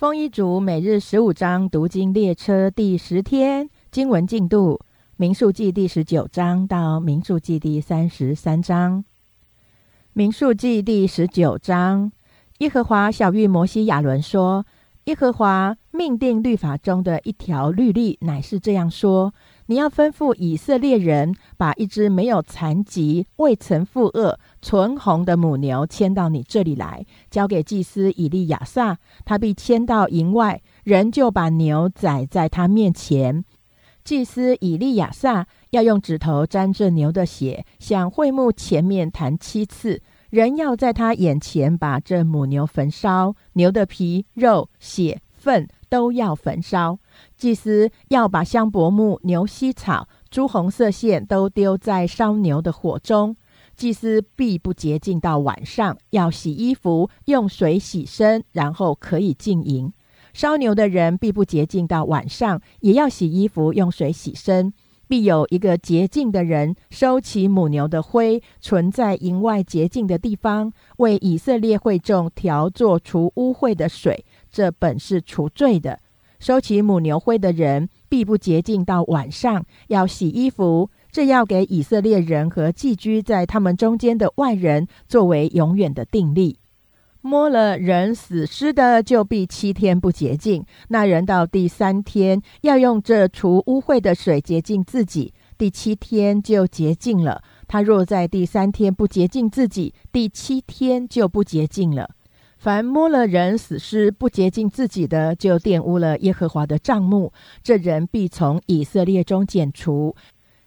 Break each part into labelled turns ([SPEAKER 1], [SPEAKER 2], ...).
[SPEAKER 1] 丰一族每日十五章读经列车第十天经文进度：民数记第十九章到民数记第三十三章。民数记第十九章，耶和华小玉摩西亚伦说：“耶和华命定律法中的一条律例，乃是这样说。”你要吩咐以色列人，把一只没有残疾、未曾负恶、纯红的母牛牵到你这里来，交给祭司以利亚撒，他必牵到营外，人就把牛宰在他面前。祭司以利亚撒要用指头沾着牛的血，向会幕前面弹七次，人要在他眼前把这母牛焚烧，牛的皮、肉、血、粪。都要焚烧，祭司要把香柏木、牛膝草、朱红色线都丢在烧牛的火中。祭司必不洁净到晚上，要洗衣服，用水洗身，然后可以进营。烧牛的人必不洁净到晚上，也要洗衣服，用水洗身。必有一个洁净的人收起母牛的灰，存在营外洁净的地方，为以色列会众调做除污秽的水。这本是除罪的。收起母牛灰的人，必不洁净到晚上，要洗衣服。这要给以色列人和寄居在他们中间的外人作为永远的定例。摸了人死尸的，就必七天不洁净。那人到第三天要用这除污秽的水洁净自己，第七天就洁净了。他若在第三天不洁净自己，第七天就不洁净了。凡摸了人死尸不洁净自己的，就玷污了耶和华的帐幕，这人必从以色列中剪除，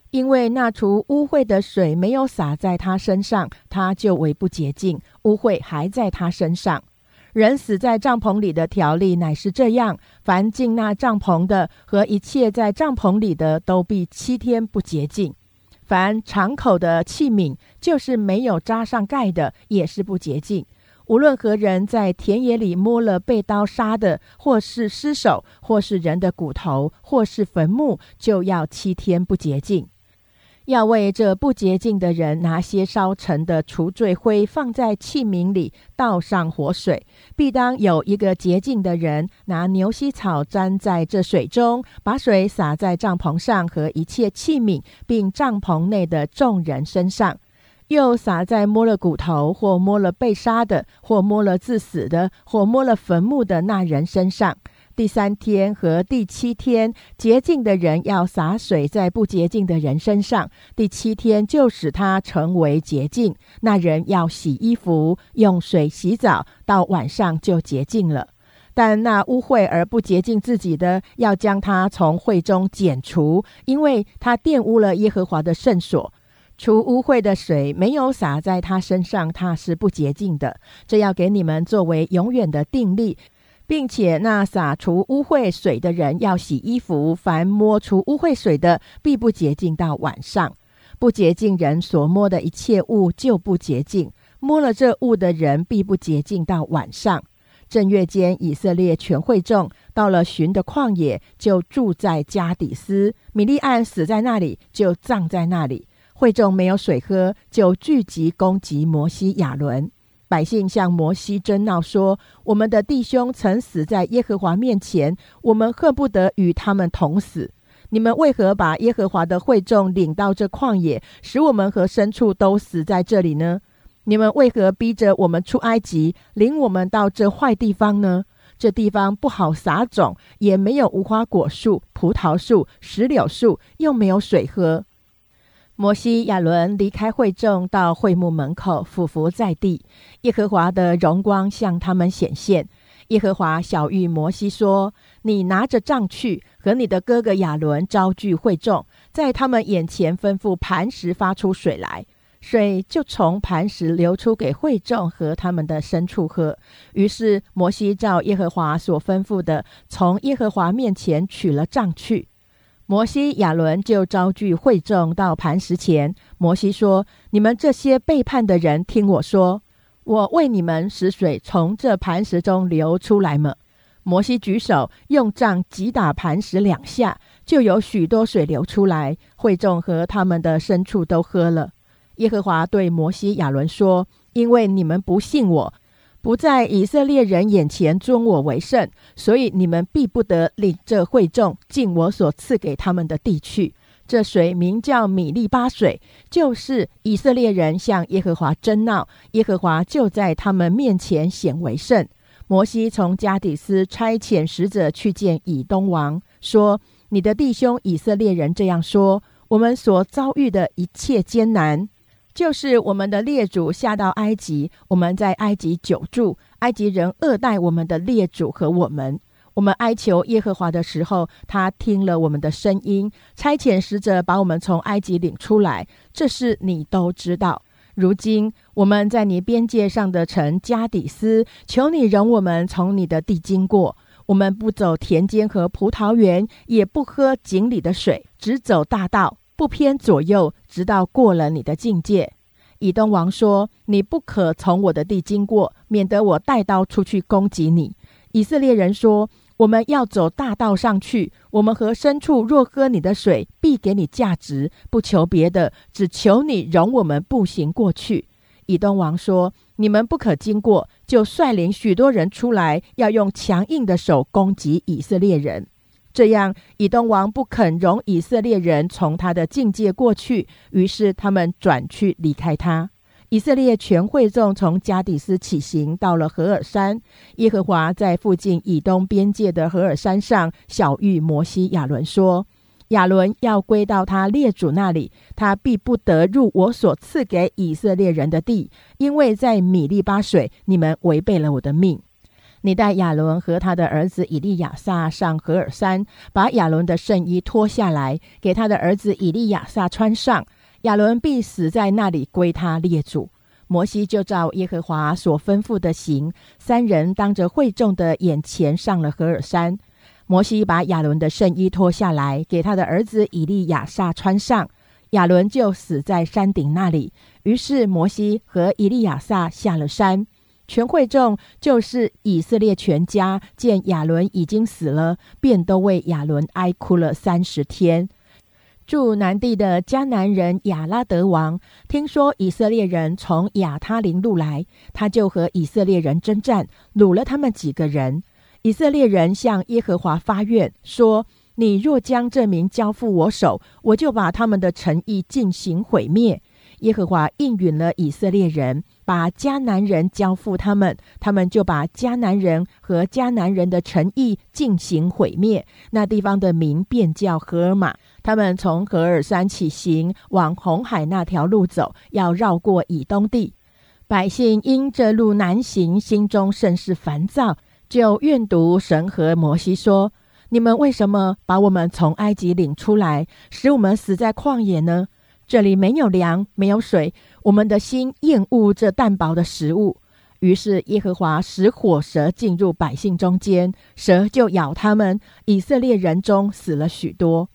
[SPEAKER 1] 因为那除污秽的水没有洒在他身上，他就为不洁净，污秽还在他身上。人死在帐篷里的条例乃是这样：凡进那帐篷的和一切在帐篷里的，都必七天不洁净；凡敞口的器皿，就是没有扎上盖的，也是不洁净。无论何人在田野里摸了被刀杀的，或是尸首，或是人的骨头，或是坟墓，就要七天不洁净。要为这不洁净的人拿些烧成的除罪灰，放在器皿里，倒上火水。必当有一个洁净的人拿牛膝草沾在这水中，把水洒在帐篷上和一切器皿，并帐篷内的众人身上。又撒在摸了骨头，或摸了被杀的，或摸了自死的，或摸了坟墓的那人身上。第三天和第七天，洁净的人要洒水在不洁净的人身上。第七天就使他成为洁净。那人要洗衣服，用水洗澡，到晚上就洁净了。但那污秽而不洁净自己的，要将他从会中剪除，因为他玷污了耶和华的圣所。除污秽的水没有洒在他身上，他是不洁净的。这要给你们作为永远的定例，并且那洒除污秽水的人要洗衣服，凡摸出污秽水的，必不洁净到晚上。不洁净人所摸的一切物就不洁净，摸了这物的人必不洁净到晚上。正月间，以色列全会众到了寻的旷野，就住在加底斯。米利暗死在那里，就葬在那里。会众没有水喝，就聚集攻击摩西、亚伦。百姓向摩西争闹说：“我们的弟兄曾死在耶和华面前，我们恨不得与他们同死。你们为何把耶和华的会众领到这旷野，使我们和牲畜都死在这里呢？你们为何逼着我们出埃及，领我们到这坏地方呢？这地方不好撒种，也没有无花果树、葡萄树、石榴树，又没有水喝。”摩西、亚伦离开会众，到会幕门口俯伏在地。耶和华的荣光向他们显现。耶和华小谕摩西说：“你拿着杖去，和你的哥哥亚伦招聚会众，在他们眼前吩咐磐石发出水来，水就从磐石流出给会众和他们的牲畜喝。”于是摩西照耶和华所吩咐的，从耶和华面前取了杖去。摩西、亚伦就招聚会众到磐石前。摩西说：“你们这些背叛的人，听我说，我为你们使水从这磐石中流出来么？”摩西举手用杖击打磐石两下，就有许多水流出来。会众和他们的牲畜都喝了。耶和华对摩西、亚伦说：“因为你们不信我。”不在以色列人眼前尊我为圣，所以你们必不得领这会众进我所赐给他们的地去。这水名叫米利巴水，就是以色列人向耶和华争闹，耶和华就在他们面前显为圣。摩西从加底斯差遣使者去见以东王，说：“你的弟兄以色列人这样说：我们所遭遇的一切艰难。”就是我们的列祖下到埃及，我们在埃及久住，埃及人恶待我们的列祖和我们。我们哀求耶和华的时候，他听了我们的声音，差遣使者把我们从埃及领出来。这事你都知道。如今我们在你边界上的城加底斯，求你容我们从你的地经过。我们不走田间和葡萄园，也不喝井里的水，只走大道。不偏左右，直到过了你的境界。以东王说：“你不可从我的地经过，免得我带刀出去攻击你。”以色列人说：“我们要走大道上去。我们和牲畜若喝你的水，必给你价值，不求别的，只求你容我们步行过去。”以东王说：“你们不可经过，就率领许多人出来，要用强硬的手攻击以色列人。”这样，以东王不肯容以色列人从他的境界过去，于是他们转去离开他。以色列全会众从加底斯起行，到了何尔山。耶和华在附近以东边界的何尔山上小谕摩西、亚伦说：“亚伦要归到他列祖那里，他必不得入我所赐给以色列人的地，因为在米利巴水，你们违背了我的命。”你带亚伦和他的儿子以利亚撒上何尔山，把亚伦的圣衣脱下来，给他的儿子以利亚撒穿上。亚伦必死在那里，归他列祖。摩西就照耶和华所吩咐的行，三人当着会众的眼前上了何尔山。摩西把亚伦的圣衣脱下来，给他的儿子以利亚撒穿上。亚伦就死在山顶那里。于是摩西和以利亚撒下了山。全会众就是以色列全家，见亚伦已经死了，便都为亚伦哀哭了三十天。住南地的迦南人亚拉德王听说以色列人从亚他林路来，他就和以色列人征战，掳了他们几个人。以色列人向耶和华发愿说：“你若将这名交付我手，我就把他们的诚意进行毁灭。”耶和华应允了以色列人。把迦南人交付他们，他们就把迦南人和迦南人的诚意进行毁灭。那地方的名便叫荷尔玛。他们从荷尔山起行，往红海那条路走，要绕过以东地。百姓因这路难行，心中甚是烦躁，就愿读神和摩西说：“你们为什么把我们从埃及领出来，使我们死在旷野呢？这里没有粮，没有水。”我们的心厌恶这淡薄的食物，于是耶和华使火蛇进入百姓中间，蛇就咬他们。以色列人中死了许多。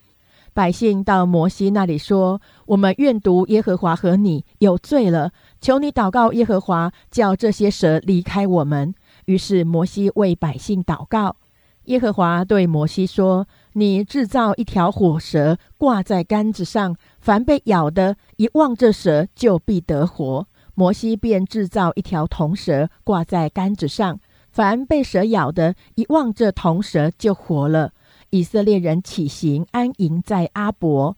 [SPEAKER 1] 百姓到摩西那里说：“我们愿读耶和华和你有罪了，求你祷告耶和华，叫这些蛇离开我们。”于是摩西为百姓祷告。耶和华对摩西说：“你制造一条火蛇，挂在杆子上。”凡被咬的，一望这蛇就必得活。摩西便制造一条铜蛇，挂在杆子上。凡被蛇咬的，一望这铜蛇就活了。以色列人起行安营在阿伯，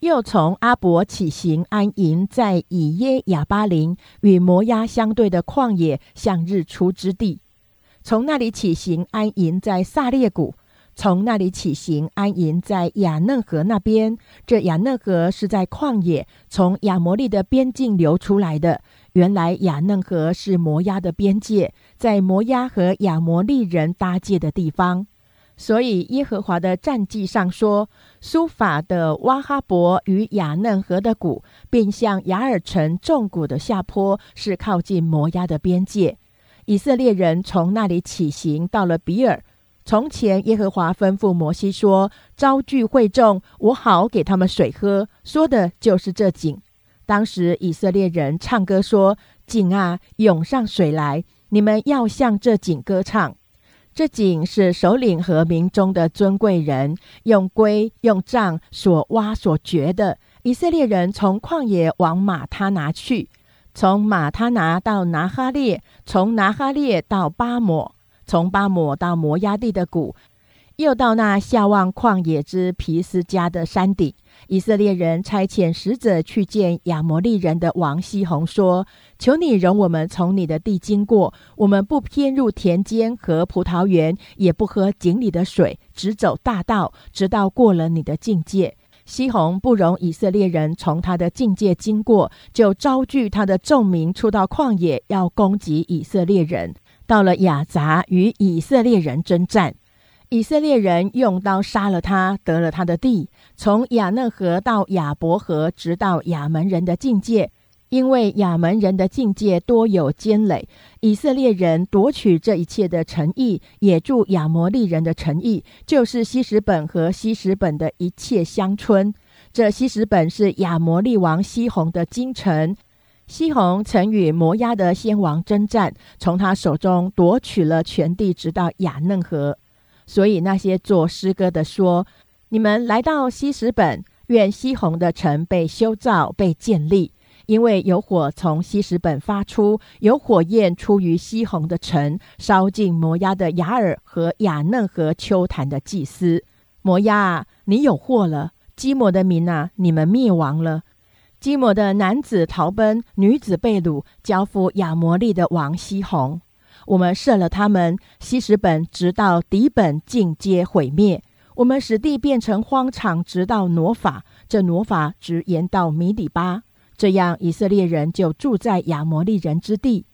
[SPEAKER 1] 又从阿伯起行安营在以耶亚巴林与摩押相对的旷野，向日出之地。从那里起行安营在萨列谷。从那里起行，安营在雅嫩河那边。这雅嫩河是在旷野，从亚摩利的边境流出来的。原来雅嫩河是摩押的边界，在摩押和亚摩利人搭界的地方。所以耶和华的战记上说：苏法的瓦哈伯与雅嫩河的谷，并向雅尔城重谷的下坡，是靠近摩押的边界。以色列人从那里起行，到了比尔。从前，耶和华吩咐摩西说：“招聚会众，我好给他们水喝。”说的就是这井。当时以色列人唱歌说：“井啊，涌上水来！你们要向这井歌唱。这井是首领和民中的尊贵人用龟用杖所挖所掘的。以色列人从旷野往马他拿去。”从马他拿到拿哈列，从拿哈列到巴抹，从巴抹到摩押地的谷，又到那下望旷野之皮斯加的山顶。以色列人差遣使者去见亚摩利人的王西宏，说：“求你容我们从你的地经过，我们不偏入田间和葡萄园，也不喝井里的水，只走大道，直到过了你的境界。”西宏不容以色列人从他的境界经过，就招聚他的众民出到旷野，要攻击以色列人。到了雅杂，与以色列人征战。以色列人用刀杀了他，得了他的地，从亚嫩河到亚伯河，直到亚门人的境界。因为亚门人的境界多有坚垒，以色列人夺取这一切的诚意，也助亚摩利人的诚意，就是西什本和西什本的一切乡村。这西什本是亚摩利王西宏的京城。西宏曾与摩押的先王征战，从他手中夺取了全地，直到雅嫩河。所以那些做诗歌的说：“你们来到西什本，愿西红的城被修造、被建立，因为有火从西什本发出，有火焰出于西红的城，烧尽摩押的雅尔和雅嫩和丘坛的祭司。摩押啊，你有祸了！基摩的民啊，你们灭亡了！基摩的男子逃奔，女子被掳，交付亚摩利的王西红。”我们射了他们，西什本直到底本尽皆毁灭。我们使地变成荒场，直到挪法，这挪法直延到米底巴。这样，以色列人就住在亚摩利人之地。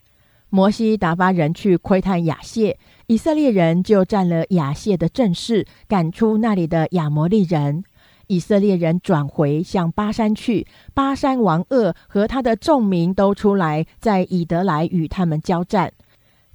[SPEAKER 1] 摩西打发人去窥探亚谢，以色列人就占了亚谢的阵势，赶出那里的亚摩利人。以色列人转回向巴山去，巴山王恶和他的众民都出来，在以德来与他们交战。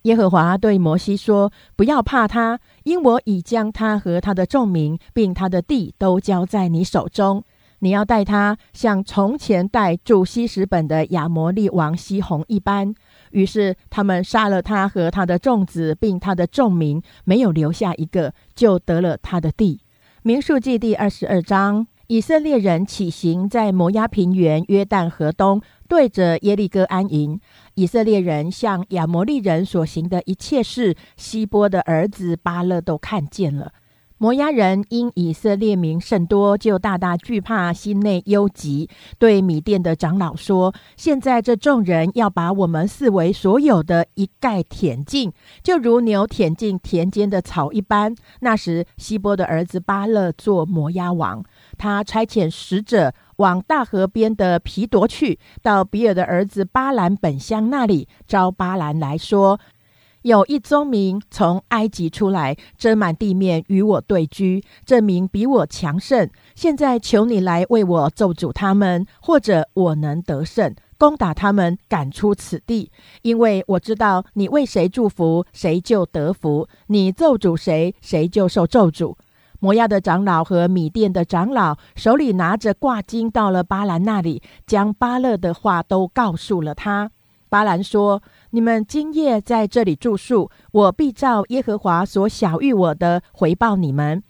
[SPEAKER 1] 耶和华对摩西说：“不要怕他，因我已将他和他的众民，并他的地都交在你手中。你要带他，像从前带住西什本的亚摩利王西宏一般。”于是他们杀了他和他的众子，并他的众民，没有留下一个，就得了他的地。民数记第二十二章。以色列人起行，在摩押平原约旦河东，对着耶利哥安营。以色列人向亚摩利人所行的一切事，希波的儿子巴勒都看见了。摩押人因以色列民甚多，就大大惧怕，心内忧急，对米店的长老说：“现在这众人要把我们四围所有的一概舔尽，就如牛舔尽田间的草一般。”那时，希波的儿子巴勒做摩押王。他差遣使者往大河边的皮夺去，到比尔的儿子巴兰本乡那里，招巴兰来说：“有一宗民从埃及出来，遮满地面与我对居，这名比我强盛。现在求你来为我咒诅他们，或者我能得胜，攻打他们，赶出此地。因为我知道你为谁祝福，谁就得福；你咒诅谁，谁就受咒诅。”摩亚的长老和米店的长老手里拿着挂金，到了巴兰那里，将巴勒的话都告诉了他。巴兰说：“你们今夜在这里住宿，我必照耶和华所晓谕我的回报你们。”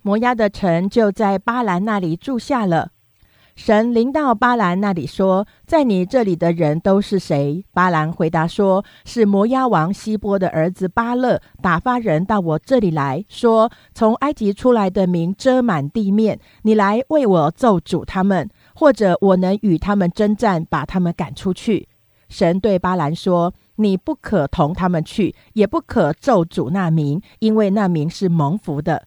[SPEAKER 1] 摩押的城就在巴兰那里住下了。神临到巴兰那里说：“在你这里的人都是谁？”巴兰回答说：“是摩押王希波的儿子巴勒打发人到我这里来说，从埃及出来的民遮满地面，你来为我咒诅他们，或者我能与他们征战，把他们赶出去。”神对巴兰说：“你不可同他们去，也不可咒诅那民，因为那民是蒙福的。”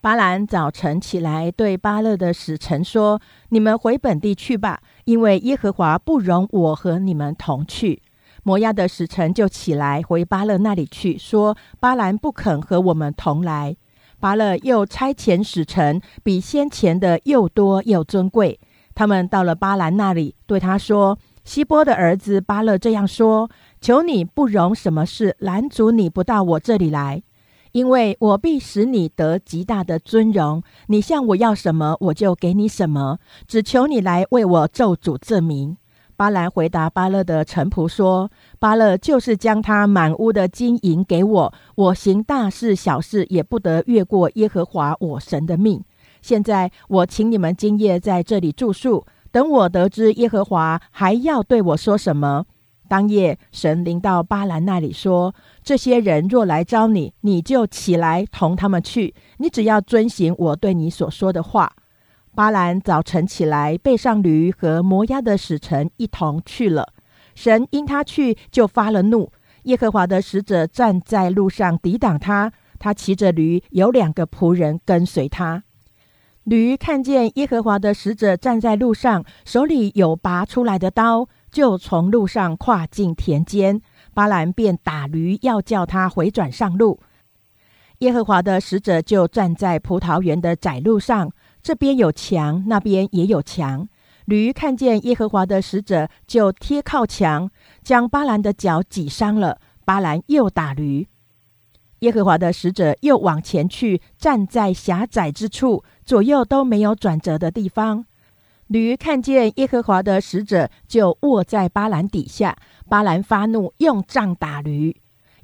[SPEAKER 1] 巴兰早晨起来，对巴勒的使臣说：“你们回本地去吧，因为耶和华不容我和你们同去。”摩押的使臣就起来回巴勒那里去，说：“巴兰不肯和我们同来。”巴勒又差遣使臣，比先前的又多又尊贵。他们到了巴兰那里，对他说：“希波的儿子巴勒这样说：求你不容什么事拦阻你不到我这里来。”因为我必使你得极大的尊荣，你向我要什么，我就给你什么，只求你来为我咒诅证明。巴兰回答巴勒的臣仆说：“巴勒就是将他满屋的金银给我，我行大事小事也不得越过耶和华我神的命。现在我请你们今夜在这里住宿，等我得知耶和华还要对我说什么。当夜，神临到巴兰那里说：“这些人若来招你，你就起来同他们去。你只要遵行我对你所说的话。”巴兰早晨起来，背上驴和摩押的使臣一同去了。神因他去，就发了怒。耶和华的使者站在路上抵挡他，他骑着驴，有两个仆人跟随他。驴看见耶和华的使者站在路上，手里有拔出来的刀，就从路上跨进田间。巴兰便打驴，要叫他回转上路。耶和华的使者就站在葡萄园的窄路上，这边有墙，那边也有墙。驴看见耶和华的使者，就贴靠墙，将巴兰的脚挤伤了。巴兰又打驴。耶和华的使者又往前去，站在狭窄之处，左右都没有转折的地方。驴看见耶和华的使者，就卧在巴兰底下。巴兰发怒，用杖打驴。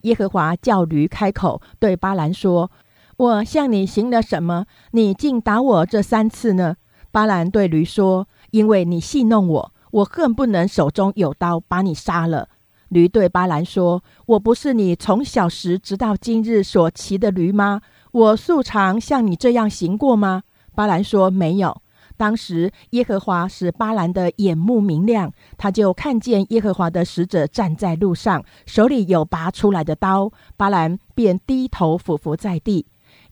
[SPEAKER 1] 耶和华叫驴开口，对巴兰说：“我向你行了什么？你竟打我这三次呢？”巴兰对驴说：“因为你戏弄我，我恨不能手中有刀把你杀了。”驴对巴兰说：“我不是你从小时直到今日所骑的驴吗？我素常像你这样行过吗？”巴兰说：“没有。”当时耶和华使巴兰的眼目明亮，他就看见耶和华的使者站在路上，手里有拔出来的刀。巴兰便低头俯伏在地。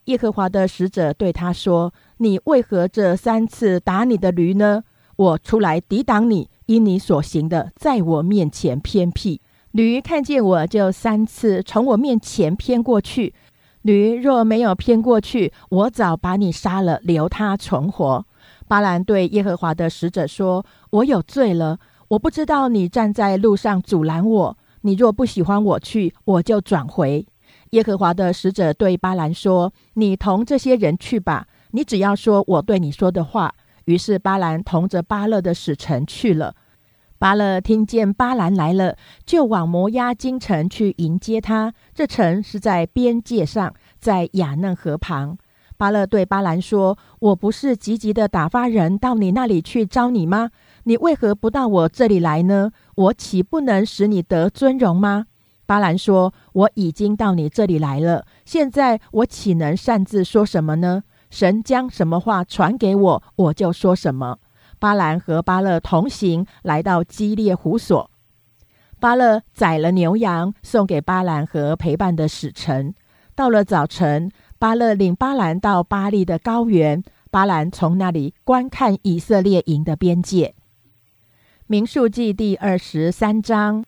[SPEAKER 1] 耶和华的使者对他说：“你为何这三次打你的驴呢？我出来抵挡你，因你所行的在我面前偏僻。”驴看见我就三次从我面前偏过去。驴若没有偏过去，我早把你杀了，留他存活。巴兰对耶和华的使者说：“我有罪了，我不知道你站在路上阻拦我。你若不喜欢我去，我就转回。”耶和华的使者对巴兰说：“你同这些人去吧，你只要说我对你说的话。”于是巴兰同着巴勒的使臣去了。巴勒听见巴兰来了，就往摩押京城去迎接他。这城是在边界上，在雅嫩河旁。巴勒对巴兰说：“我不是急急的打发人到你那里去招你吗？你为何不到我这里来呢？我岂不能使你得尊荣吗？”巴兰说：“我已经到你这里来了，现在我岂能擅自说什么呢？神将什么话传给我，我就说什么。”巴兰和巴勒同行，来到基列湖所。巴勒宰了牛羊，送给巴兰和陪伴的使臣。到了早晨，巴勒领巴兰到巴利的高原，巴兰从那里观看以色列营的边界。民数记第二十三章，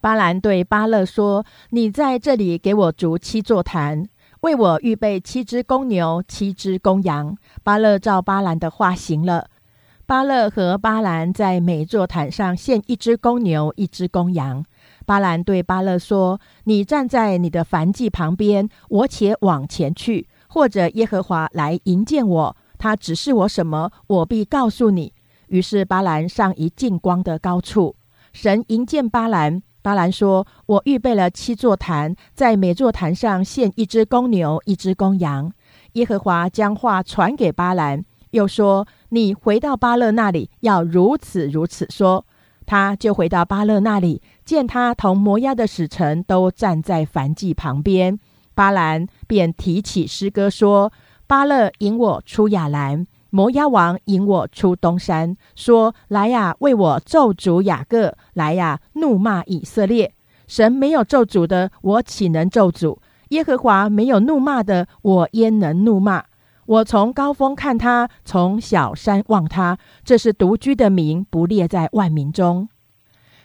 [SPEAKER 1] 巴兰对巴勒说：“你在这里给我筑七座坛，为我预备七只公牛、七只公羊。”巴勒照巴兰的话行了。巴勒和巴兰在每座坛上献一只公牛、一只公羊。巴兰对巴勒说：“你站在你的燔祭旁边，我且往前去，或者耶和华来迎见我，他指示我什么，我必告诉你。”于是巴兰上一近光的高处，神迎见巴兰。巴兰说：“我预备了七座坛，在每座坛上献一只公牛、一只公羊。”耶和华将话传给巴兰。又说：“你回到巴勒那里，要如此如此说。”他就回到巴勒那里，见他同摩押的使臣都站在燔祭旁边。巴兰便提起诗歌说：“巴勒引我出亚兰，摩押王引我出东山，说：来呀，为我咒诅雅各；来呀，怒骂以色列。神没有咒诅的，我岂能咒诅？耶和华没有怒骂的，我焉能怒骂？”我从高峰看他，从小山望他，这是独居的民，不列在万民中。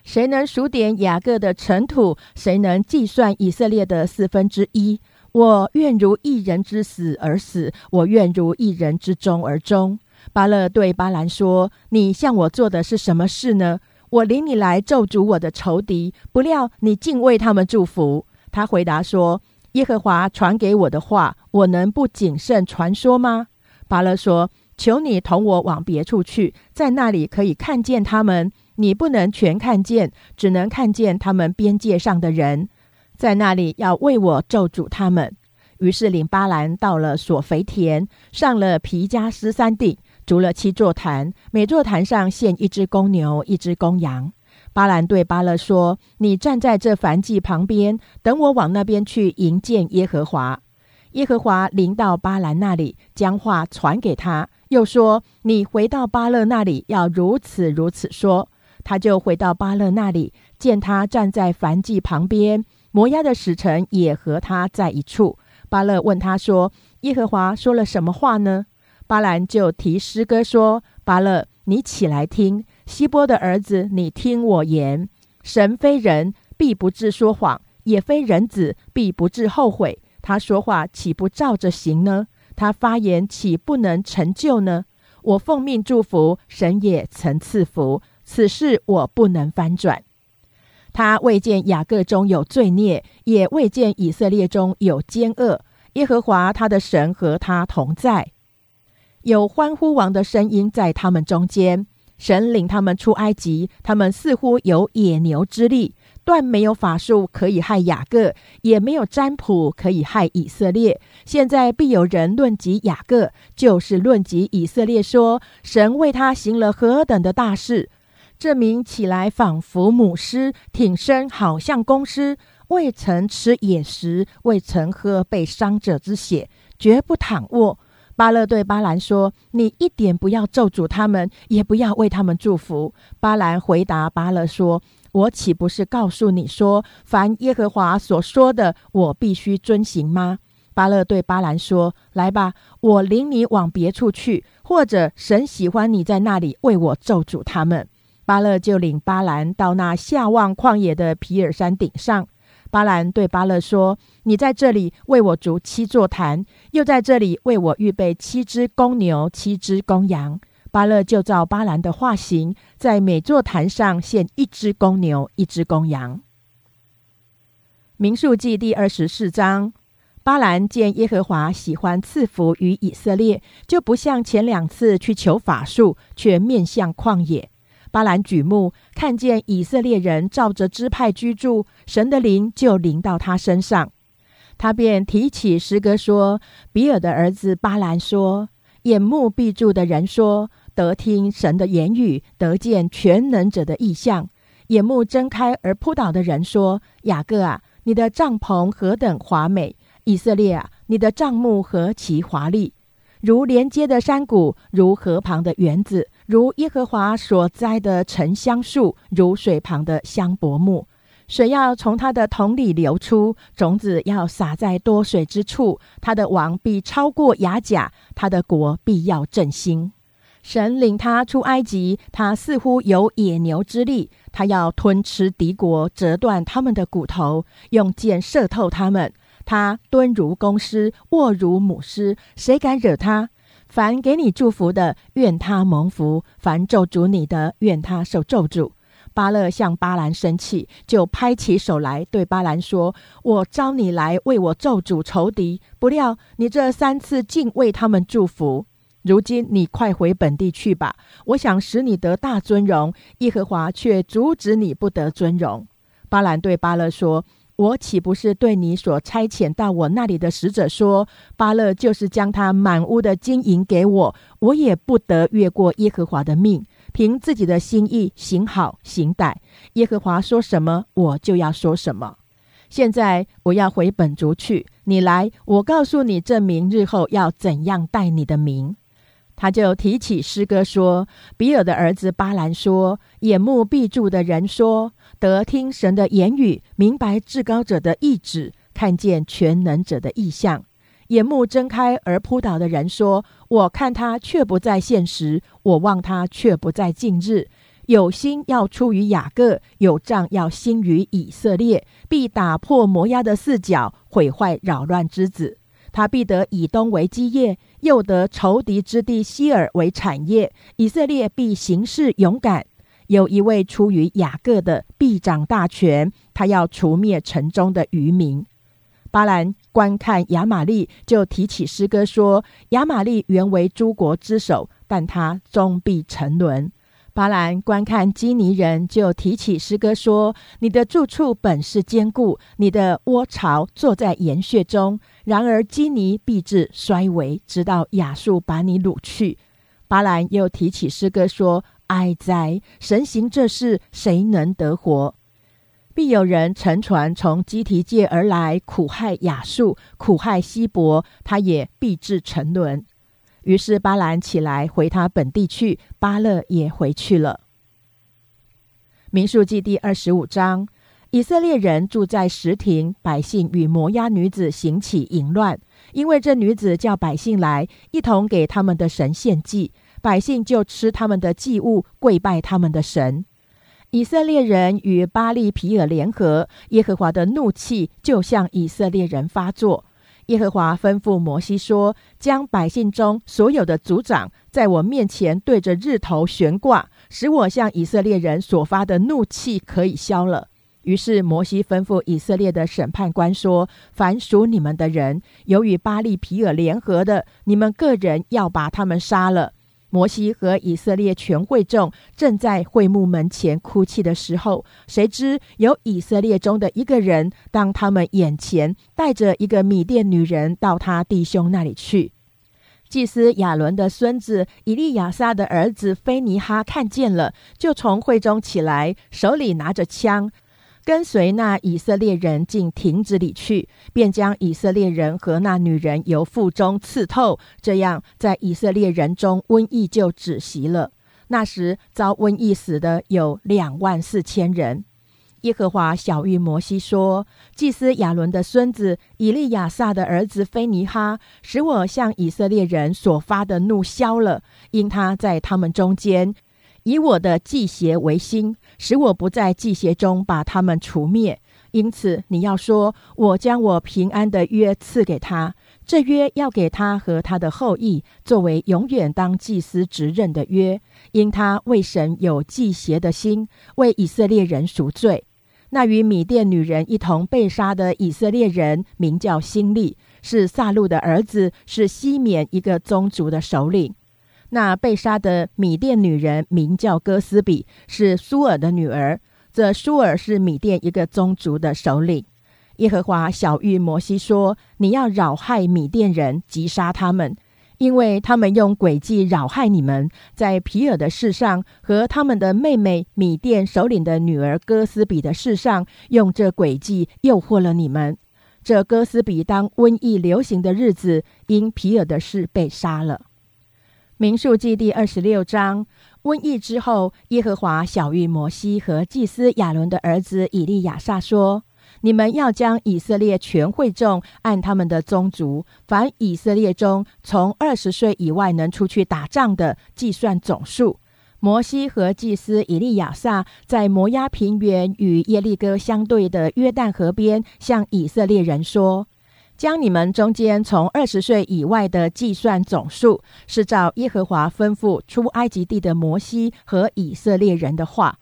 [SPEAKER 1] 谁能数点雅各的尘土？谁能计算以色列的四分之一？我愿如一人之死而死，我愿如一人之终而终。巴勒对巴兰说：“你向我做的是什么事呢？我领你来咒诅我的仇敌，不料你竟为他们祝福。”他回答说。耶和华传给我的话，我能不谨慎传说吗？巴勒说：“求你同我往别处去，在那里可以看见他们。你不能全看见，只能看见他们边界上的人。在那里要为我咒诅他们。”于是领巴兰到了索肥田，上了皮加斯山顶，筑了七座坛，每座坛上献一只公牛，一只公羊。巴兰对巴勒说：“你站在这燔祭旁边，等我往那边去迎见耶和华。”耶和华临到巴兰那里，将话传给他，又说：“你回到巴勒那里，要如此如此说。”他就回到巴勒那里，见他站在燔祭旁边，摩押的使臣也和他在一处。巴勒问他说：“耶和华说了什么话呢？”巴兰就提诗歌说：“巴勒，你起来听。”希波的儿子，你听我言：神非人，必不至说谎；也非人子，必不至后悔。他说话岂不照着行呢？他发言岂不能成就呢？我奉命祝福，神也曾赐福，此事我不能翻转。他未见雅各中有罪孽，也未见以色列中有奸恶。耶和华他的神和他同在，有欢呼王的声音在他们中间。神领他们出埃及，他们似乎有野牛之力，断没有法术可以害雅各，也没有占卜可以害以色列。现在必有人论及雅各，就是论及以色列，说神为他行了何等的大事。这名起来仿佛母狮，挺身好像公狮，未曾吃野食，未曾喝被伤者之血，绝不躺卧。巴勒对巴兰说：“你一点不要咒诅他们，也不要为他们祝福。”巴兰回答巴勒说：“我岂不是告诉你说，凡耶和华所说的，我必须遵行吗？”巴勒对巴兰说：“来吧，我领你往别处去，或者神喜欢你在那里为我咒诅他们。”巴勒就领巴兰到那下望旷野的皮尔山顶上。巴兰对巴勒说：“你在这里为我筑七座坛，又在这里为我预备七只公牛、七只公羊。”巴勒就照巴兰的画形，在每座坛上献一只公牛、一只公羊。民数记第二十四章，巴兰见耶和华喜欢赐福于以色列，就不像前两次去求法术，却面向旷野。巴兰举目看见以色列人照着支派居住，神的灵就临到他身上，他便提起诗歌说：“比尔的儿子巴兰说，眼目闭住的人说，得听神的言语，得见全能者的意象；眼目睁开而扑倒的人说，雅各啊，你的帐篷何等华美！以色列啊，你的帐幕何其华丽！如连接的山谷，如河旁的园子。”如耶和华所栽的沉香树，如水旁的香柏木，水要从它的桶里流出，种子要撒在多水之处。他的王必超过雅甲，他的国必要振兴。神领他出埃及，他似乎有野牛之力，他要吞吃敌国，折断他们的骨头，用箭射透他们。他蹲如公狮，卧如母狮，谁敢惹他？凡给你祝福的，愿他蒙福；凡咒诅你的，愿他受咒诅。巴勒向巴兰生气，就拍起手来，对巴兰说：“我招你来为我咒诅仇敌，不料你这三次竟为他们祝福。如今你快回本地去吧，我想使你得大尊荣，耶和华却阻止你不得尊荣。”巴兰对巴勒说。我岂不是对你所差遣到我那里的使者说，巴勒就是将他满屋的金银给我，我也不得越过耶和华的命，凭自己的心意行好行歹。耶和华说什么，我就要说什么。现在我要回本族去，你来，我告诉你，证明日后要怎样待你的名。他就提起诗歌说：“比尔的儿子巴兰说，眼目闭住的人说，得听神的言语，明白至高者的意志，看见全能者的意象。眼目睁开而扑倒的人说，我看他却不在现实，我望他却不在近日。有心要出于雅各，有杖要兴于以色列，必打破摩押的四角，毁坏扰乱之子。他必得以东为基业。”又得仇敌之地希尔为产业，以色列必行事勇敢。有一位出于雅各的必掌大权，他要除灭城中的渔民。巴兰观看亚玛利，就提起诗歌说：亚玛利原为诸国之首，但他终必沉沦。巴兰观看基尼人，就提起诗歌说：你的住处本是坚固，你的窝巢坐在岩穴中。然而基尼必至衰微，直到亚述把你掳去。巴兰又提起诗歌说：“哀哉！神行这事，谁能得活？必有人乘船从基提界而来，苦害亚述，苦害希伯，他也必至沉沦。”于是巴兰起来回他本地去，巴勒也回去了。民数记第二十五章。以色列人住在石亭，百姓与摩押女子行起淫乱，因为这女子叫百姓来一同给他们的神献祭，百姓就吃他们的祭物，跪拜他们的神。以色列人与巴利皮尔联合，耶和华的怒气就向以色列人发作。耶和华吩咐摩西说：“将百姓中所有的族长，在我面前对着日头悬挂，使我向以色列人所发的怒气可以消了。”于是摩西吩咐以色列的审判官说：“凡属你们的人，有与巴利皮尔联合的，你们个人要把他们杀了。”摩西和以色列全会众正在会幕门前哭泣的时候，谁知有以色列中的一个人，当他们眼前带着一个米甸女人到他弟兄那里去。祭司亚伦的孙子以利亚撒的儿子菲尼哈看见了，就从会中起来，手里拿着枪。跟随那以色列人进亭子里去，便将以色列人和那女人由腹中刺透。这样，在以色列人中瘟疫就止息了。那时遭瘟疫死的有两万四千人。耶和华小谕摩西说：“祭司亚伦的孙子以利亚撒的儿子菲尼哈，使我向以色列人所发的怒消了，因他在他们中间。”以我的祭邪为心，使我不在祭邪中把他们除灭。因此，你要说：“我将我平安的约赐给他，这约要给他和他的后裔，作为永远当祭司职任的约。因他为神有祭邪的心，为以色列人赎罪。那与米甸女人一同被杀的以色列人，名叫辛利，是萨路的儿子，是西缅一个宗族的首领。”那被杀的米甸女人名叫哥斯比，是苏尔的女儿。这苏尔是米甸一个宗族的首领。耶和华小谕摩西说：“你要扰害米甸人，击杀他们，因为他们用诡计扰害你们，在皮尔的事上和他们的妹妹米甸首领的女儿哥斯比的事上，用这诡计诱惑了你们。这哥斯比当瘟疫流行的日子，因皮尔的事被杀了。”民数记第二十六章，瘟疫之后，耶和华小谕摩西和祭司亚伦的儿子以利亚撒说：“你们要将以色列全会众按他们的宗族，凡以色列中从二十岁以外能出去打仗的，计算总数。”摩西和祭司以利亚撒在摩押平原与耶利哥相对的约旦河边，向以色列人说。将你们中间从二十岁以外的计算总数，是照耶和华吩咐出埃及地的摩西和以色列人的话。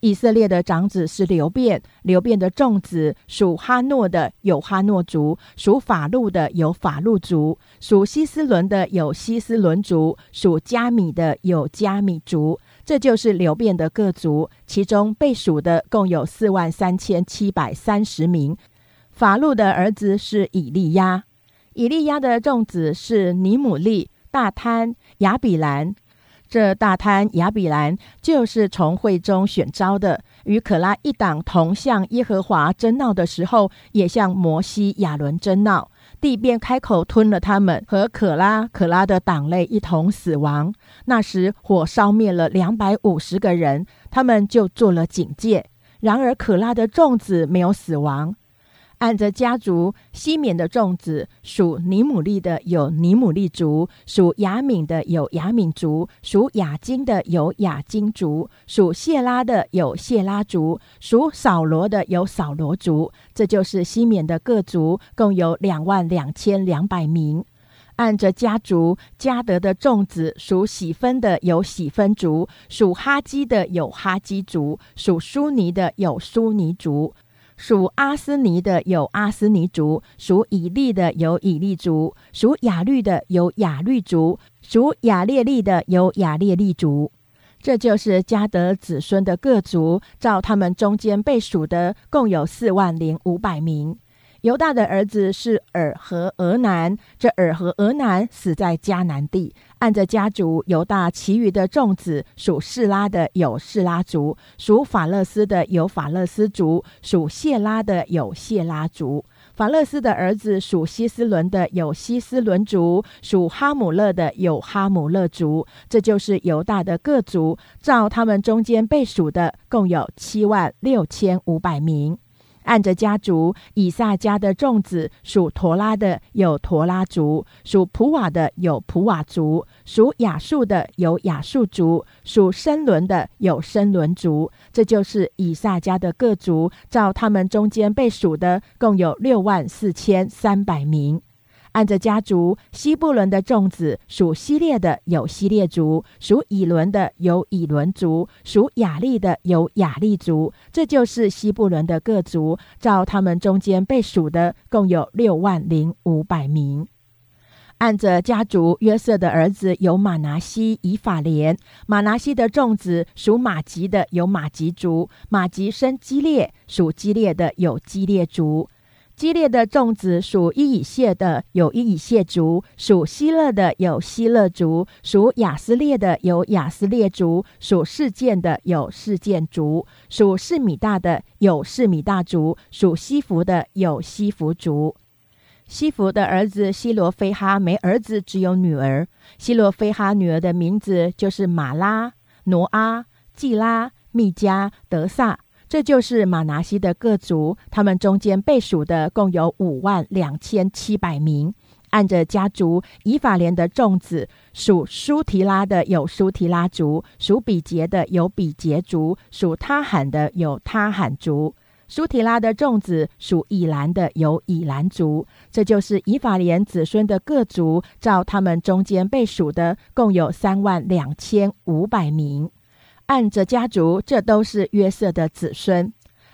[SPEAKER 1] 以色列的长子是流变，流变的众子属哈诺的有哈诺族，属法路的有法路族，属希斯伦的有希斯伦族，属加米的有加米族。这就是流变的各族，其中被数的共有四万三千七百三十名。法路的儿子是以利亚，以利亚的众子是尼姆利、大贪、亚比兰。这大贪、亚比兰就是从会中选招的，与可拉一党同向耶和华争闹的时候，也向摩西、亚伦争闹，地便开口吞了他们和可拉、可拉的党类一同死亡。那时火烧灭了两百五十个人，他们就做了警戒。然而可拉的众子没有死亡。按着家族，西缅的众子属尼姆利的有尼姆利族，属雅敏的有雅敏族，属雅金的有雅金族，属谢拉的有谢拉族，属扫罗的有扫罗族。这就是西缅的各族，共有两万两千两百名。按着家族，加德的众子属喜分的有喜分族，属哈基的有哈基族，属舒尼的有舒尼族。属阿斯尼的有阿斯尼族，属以利的有以利族，属雅律的有雅律族，属雅列利的有雅列利族。这就是加德子孙的各族，照他们中间被数的，共有四万零五百名。犹大的儿子是尔和俄南，这尔和俄南死在迦南地。按着家族，犹大其余的众子属士拉的有士拉族，属法勒斯的有法勒斯族，属谢拉的有谢拉族。法勒斯的儿子属希斯伦的有希斯伦族，属哈姆勒的有哈姆勒族。这就是犹大的各族，照他们中间被数的，共有七万六千五百名。按着家族，以撒家的众子属陀拉的有陀拉族，属普瓦的有普瓦族，属雅述的有雅述族，属申伦的有申伦族。这就是以撒家的各族，照他们中间被数的，共有六万四千三百名。按着家族，西布伦的众子属西列的有西列族，属以伦的有以伦族，属雅利的有雅利族。这就是西布伦的各族，照他们中间被数的，共有六万零五百名。按着家族，约瑟的儿子有马拿西、以法莲。马拿西的众子属马吉的有马吉族，马吉生基列，属基列的有基列族。基列的众子属伊以谢的有伊以谢族，属希勒的有希勒族，属雅斯列的有雅斯列族，属事件的有事件族，属示米大的有示米大族，属西弗的有西弗族。西弗的儿子希罗菲哈没儿子，只有女儿。希罗菲哈女儿的名字就是马拉、挪阿、季拉、密加、德萨。这就是马拿西的各族，他们中间被数的共有五万两千七百名。按着家族，以法莲的众子属舒提拉的有舒提拉族，属比杰的有比杰族，属他罕的有他罕族。舒提拉的众子属以兰的有以兰族。这就是以法莲子孙的各族，照他们中间被数的共有三万两千五百名。按着家族，这都是约瑟的子孙。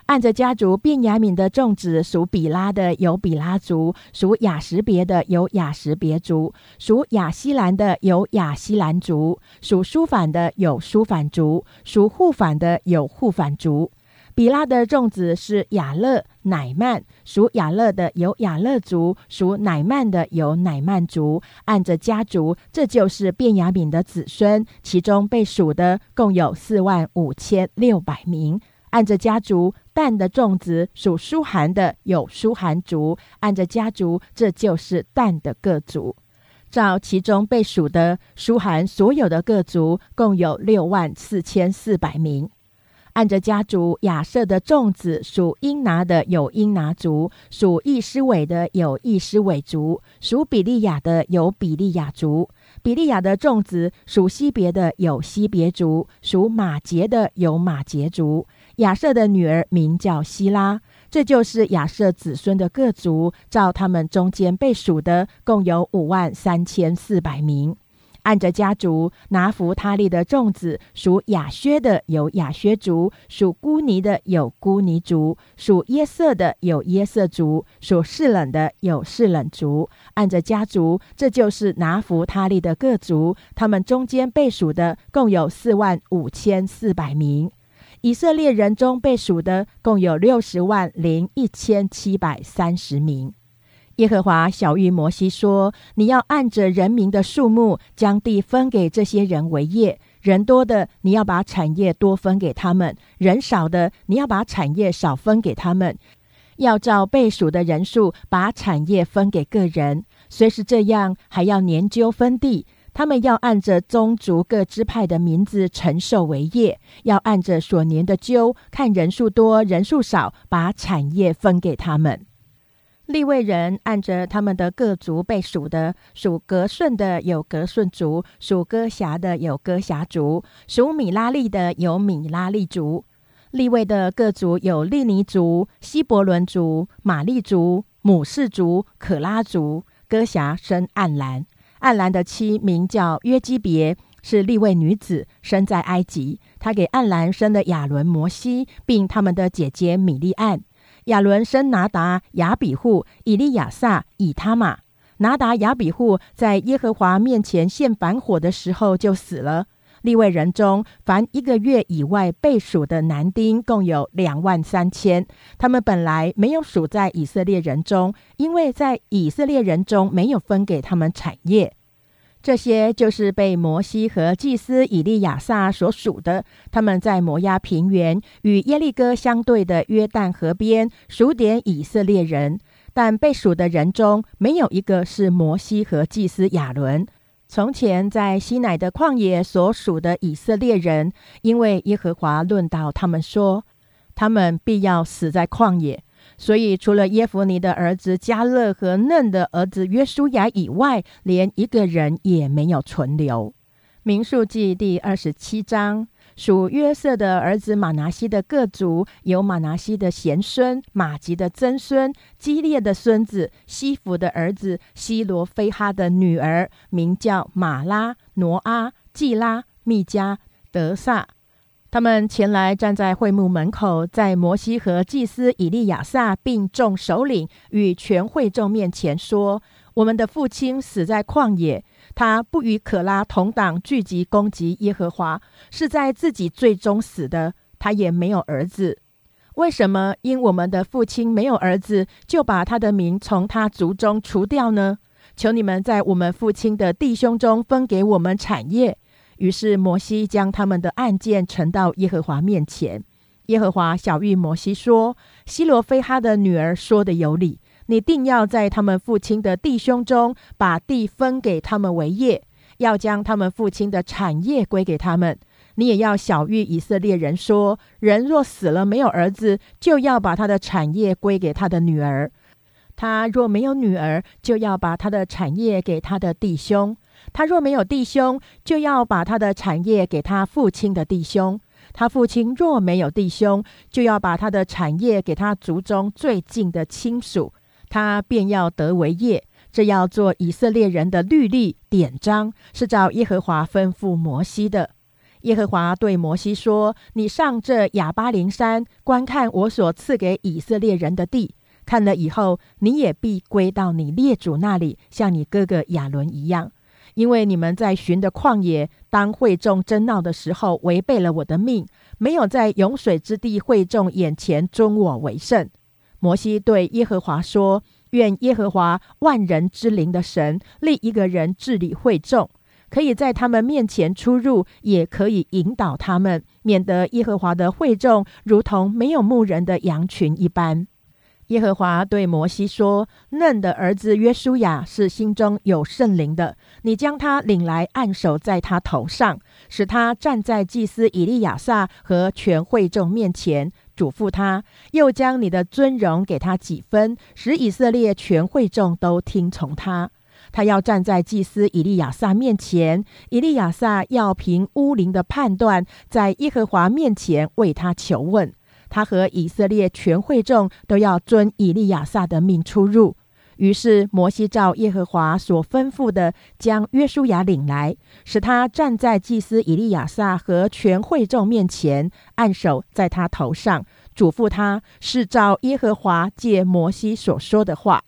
[SPEAKER 1] 按着家族，便雅敏的众子属比拉的有比拉族，属雅什别的有雅什别族，属雅西兰的有雅西兰族，属舒反的有舒反族，属护反的有护反族。比拉的众子是雅勒、乃曼，属雅勒的有雅勒族，属乃曼的有乃曼族。按着家族，这就是便雅敏的子孙，其中被数的共有四万五千六百名。按着家族，但的众子属舒寒的有舒寒族，按着家族，这就是但的各族。照其中被数的舒寒所有的各族，共有六万四千四百名。按着家族，亚瑟的众子属英拿的有英拿族，属易斯伟的有易斯伟族，属比利亚的有比利亚族。比利亚的众子属西别的有西别族，属马杰的有马杰族。亚瑟的女儿名叫希拉。这就是亚瑟子孙的各族，照他们中间被数的，共有五万三千四百名。按着家族，拿弗他利的众子属亚薛的有亚薛族，属孤尼的有孤尼族，属耶色的有耶色族，属士冷的有士冷族。按着家族，这就是拿弗他利的各族，他们中间被数的共有四万五千四百名。以色列人中被数的共有六十万零一千七百三十名。耶和华小谕摩西说：“你要按着人民的数目，将地分给这些人为业。人多的，你要把产业多分给他们；人少的，你要把产业少分给他们。要照被数的人数，把产业分给个人。虽是这样，还要研究分地。他们要按着宗族各支派的名字承受为业，要按着所年的揪，看人数多人数少，把产业分给他们。”立位人按着他们的各族被数的，属格顺的有格顺族，属歌辖的有歌辖族，属米拉利的有米拉利族。立位的各族有利尼族、希伯伦族、玛利族、母氏族、可拉族。歌辖生暗兰，暗兰的妻名叫约基别，是立位女子，生在埃及。她给暗兰生了亚伦、摩西，并他们的姐姐米利暗。亚伦生拿达、亚比户、以利亚撒、以他玛。拿达、亚比户在耶和华面前献反火的时候就死了。立位人中，凡一个月以外被数的男丁共有两万三千。他们本来没有数在以色列人中，因为在以色列人中没有分给他们产业。这些就是被摩西和祭司以利亚撒所属的。他们在摩押平原与耶利哥相对的约旦河边数点以色列人，但被数的人中没有一个是摩西和祭司亚伦。从前在西乃的旷野所属的以色列人，因为耶和华论到他们说，他们必要死在旷野，所以除了耶弗尼的儿子加勒和嫩的儿子约书亚以外，连一个人也没有存留。民数记第二十七章。属约瑟的儿子马拿西的各族，有马拿西的贤孙马吉的曾孙基列的孙子西弗的儿子西罗非哈的女儿，名叫马拉、挪阿、季拉、密加、德萨。他们前来站在会幕门口，在摩西和祭司以利亚撒并众首领与全会众面前说：“我们的父亲死在旷野。”他不与可拉同党聚集攻击耶和华，是在自己最终死的。他也没有儿子。为什么因我们的父亲没有儿子，就把他的名从他族中除掉呢？求你们在我们父亲的弟兄中分给我们产业。于是摩西将他们的案件呈到耶和华面前。耶和华小谕摩西说：“希罗非哈的女儿说的有理。”你定要在他们父亲的弟兄中把地分给他们为业，要将他们父亲的产业归给他们。你也要小谕以色列人说：人若死了没有儿子，就要把他的产业归给他的女儿；他若没有女儿，就要把他的产业给他的弟兄；他若没有弟兄，就要把他的产业给他父亲的弟兄；他父亲若没有弟兄，就要把他的产业给他族中最近的亲属。他便要得为业，这要做以色列人的律例典章，是照耶和华吩咐摩西的。耶和华对摩西说：“你上这亚巴林山，观看我所赐给以色列人的地。看了以后，你也必归到你列祖那里，像你哥哥亚伦一样，因为你们在寻的旷野，当会众争闹的时候，违背了我的命，没有在涌水之地会众眼前尊我为圣。”摩西对耶和华说：“愿耶和华万人之灵的神立一个人治理会众，可以在他们面前出入，也可以引导他们，免得耶和华的会众如同没有牧人的羊群一般。”耶和华对摩西说：“嫩的儿子约书亚是心中有圣灵的，你将他领来，按手在他头上，使他站在祭司以利亚撒和全会众面前。”嘱咐他，又将你的尊荣给他几分，使以色列全会众都听从他。他要站在祭司以利亚撒面前，以利亚撒要凭乌灵的判断，在耶和华面前为他求问。他和以色列全会众都要遵以利亚撒的命出入。于是摩西照耶和华所吩咐的，将约书亚领来，使他站在祭司以利亚撒和全会众面前，按手在他头上，嘱咐他是照耶和华借摩西所说的话。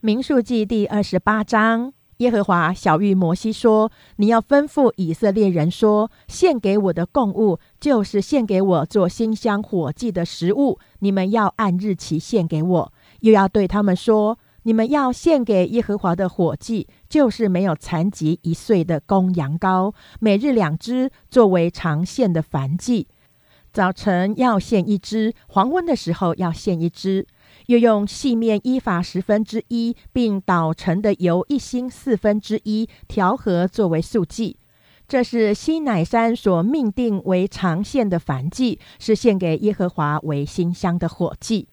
[SPEAKER 1] 民数记第二十八章，耶和华小谕摩西说：“你要吩咐以色列人说，献给我的供物，就是献给我做馨香火祭的食物，你们要按日期献给我，又要对他们说。”你们要献给耶和华的火祭，就是没有残疾一岁的公羊羔，每日两只，作为常献的燔祭。早晨要献一只，黄昏的时候要献一只。又用细面一法十分之一，并捣成的油一星四分之一调和，作为素祭。这是西乃山所命定为常献的燔祭，是献给耶和华为馨香的火祭。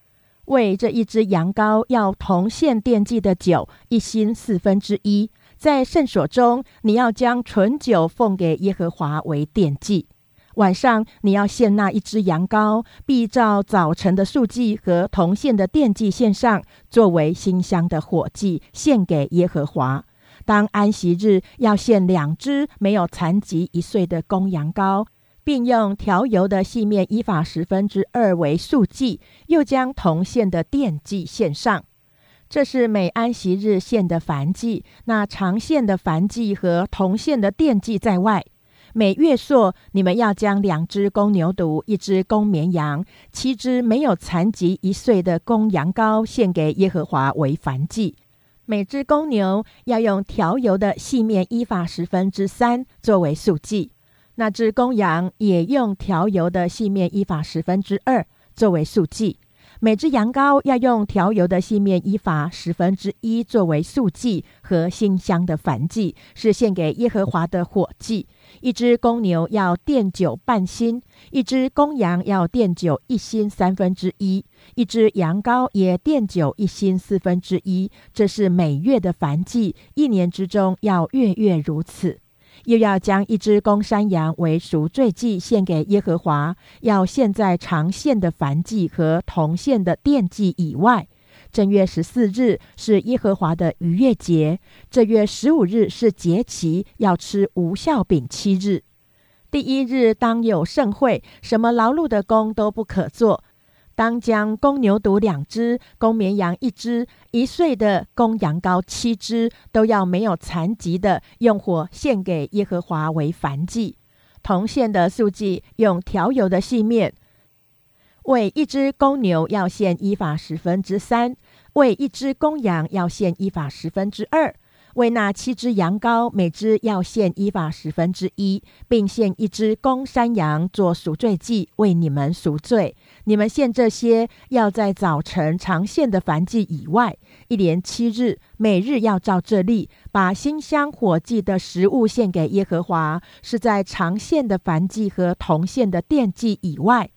[SPEAKER 1] 为这一只羊羔，要同献奠祭的酒一星四分之一，在圣所中，你要将纯酒奉给耶和华为奠祭。晚上你要献那一只羊羔，必照早晨的素祭和同献的奠祭献上，作为馨香的火祭，献给耶和华。当安息日要献两只没有残疾一岁的公羊羔。并用调油的细面依法十分之二为素祭，又将铜线的奠祭献上。这是每安息日献的燔祭。那长线的燔祭和铜线的奠祭在外。每月朔，你们要将两只公牛犊、一只公绵羊、七只没有残疾一岁的公羊羔献给耶和华为燔祭。每只公牛要用调油的细面依法十分之三作为素祭，那只公羊也用调油的细面依法十分之二作为素祭。每只羊羔要用调油的细面依法十分之一作为素祭和馨香的燔祭，是献给耶和华的火祭。一只公牛要奠酒半薪，一只公羊要奠酒一薪三分之一，一只羊羔也奠酒一薪四分之一。这是每月的燔祭，一年之中要月月如此。又要将一只公山羊为赎罪祭献给耶和华，要献在长线的燔祭和铜线的奠祭以外。正月十四日是耶和华的逾越节，这月十五日是节期，要吃无效饼七日。第一日当有盛会，什么劳碌的工都不可做。当将公牛犊两只，公绵羊一只，一岁的公羊羔七只，都要没有残疾的，用火献给耶和华为燔祭。铜线的素祭，用调油的细面。为一只公牛要献一法十分之三，为一只公羊要献一法十分之二。为那七只羊羔，每只要献一法十分之一，并献一只公山羊做赎罪祭，为你们赎罪。你们献这些，要在早晨常献的燔祭以外，一连七日，每日要照这例，把馨香火祭的食物献给耶和华，是在常献的燔祭和同献的奠祭以外。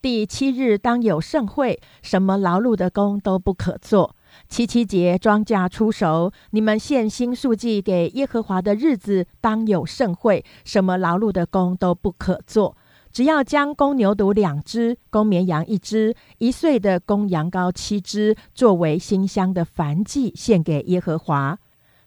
[SPEAKER 1] 第七日当有盛会，什么劳碌的工都不可做。七七节庄稼出熟，你们献新素祭给耶和华的日子，当有盛会，什么劳碌的工都不可做。只要将公牛犊两只，公绵羊一只，一岁的公羊羔七只，作为馨香的燔祭，献给耶和华。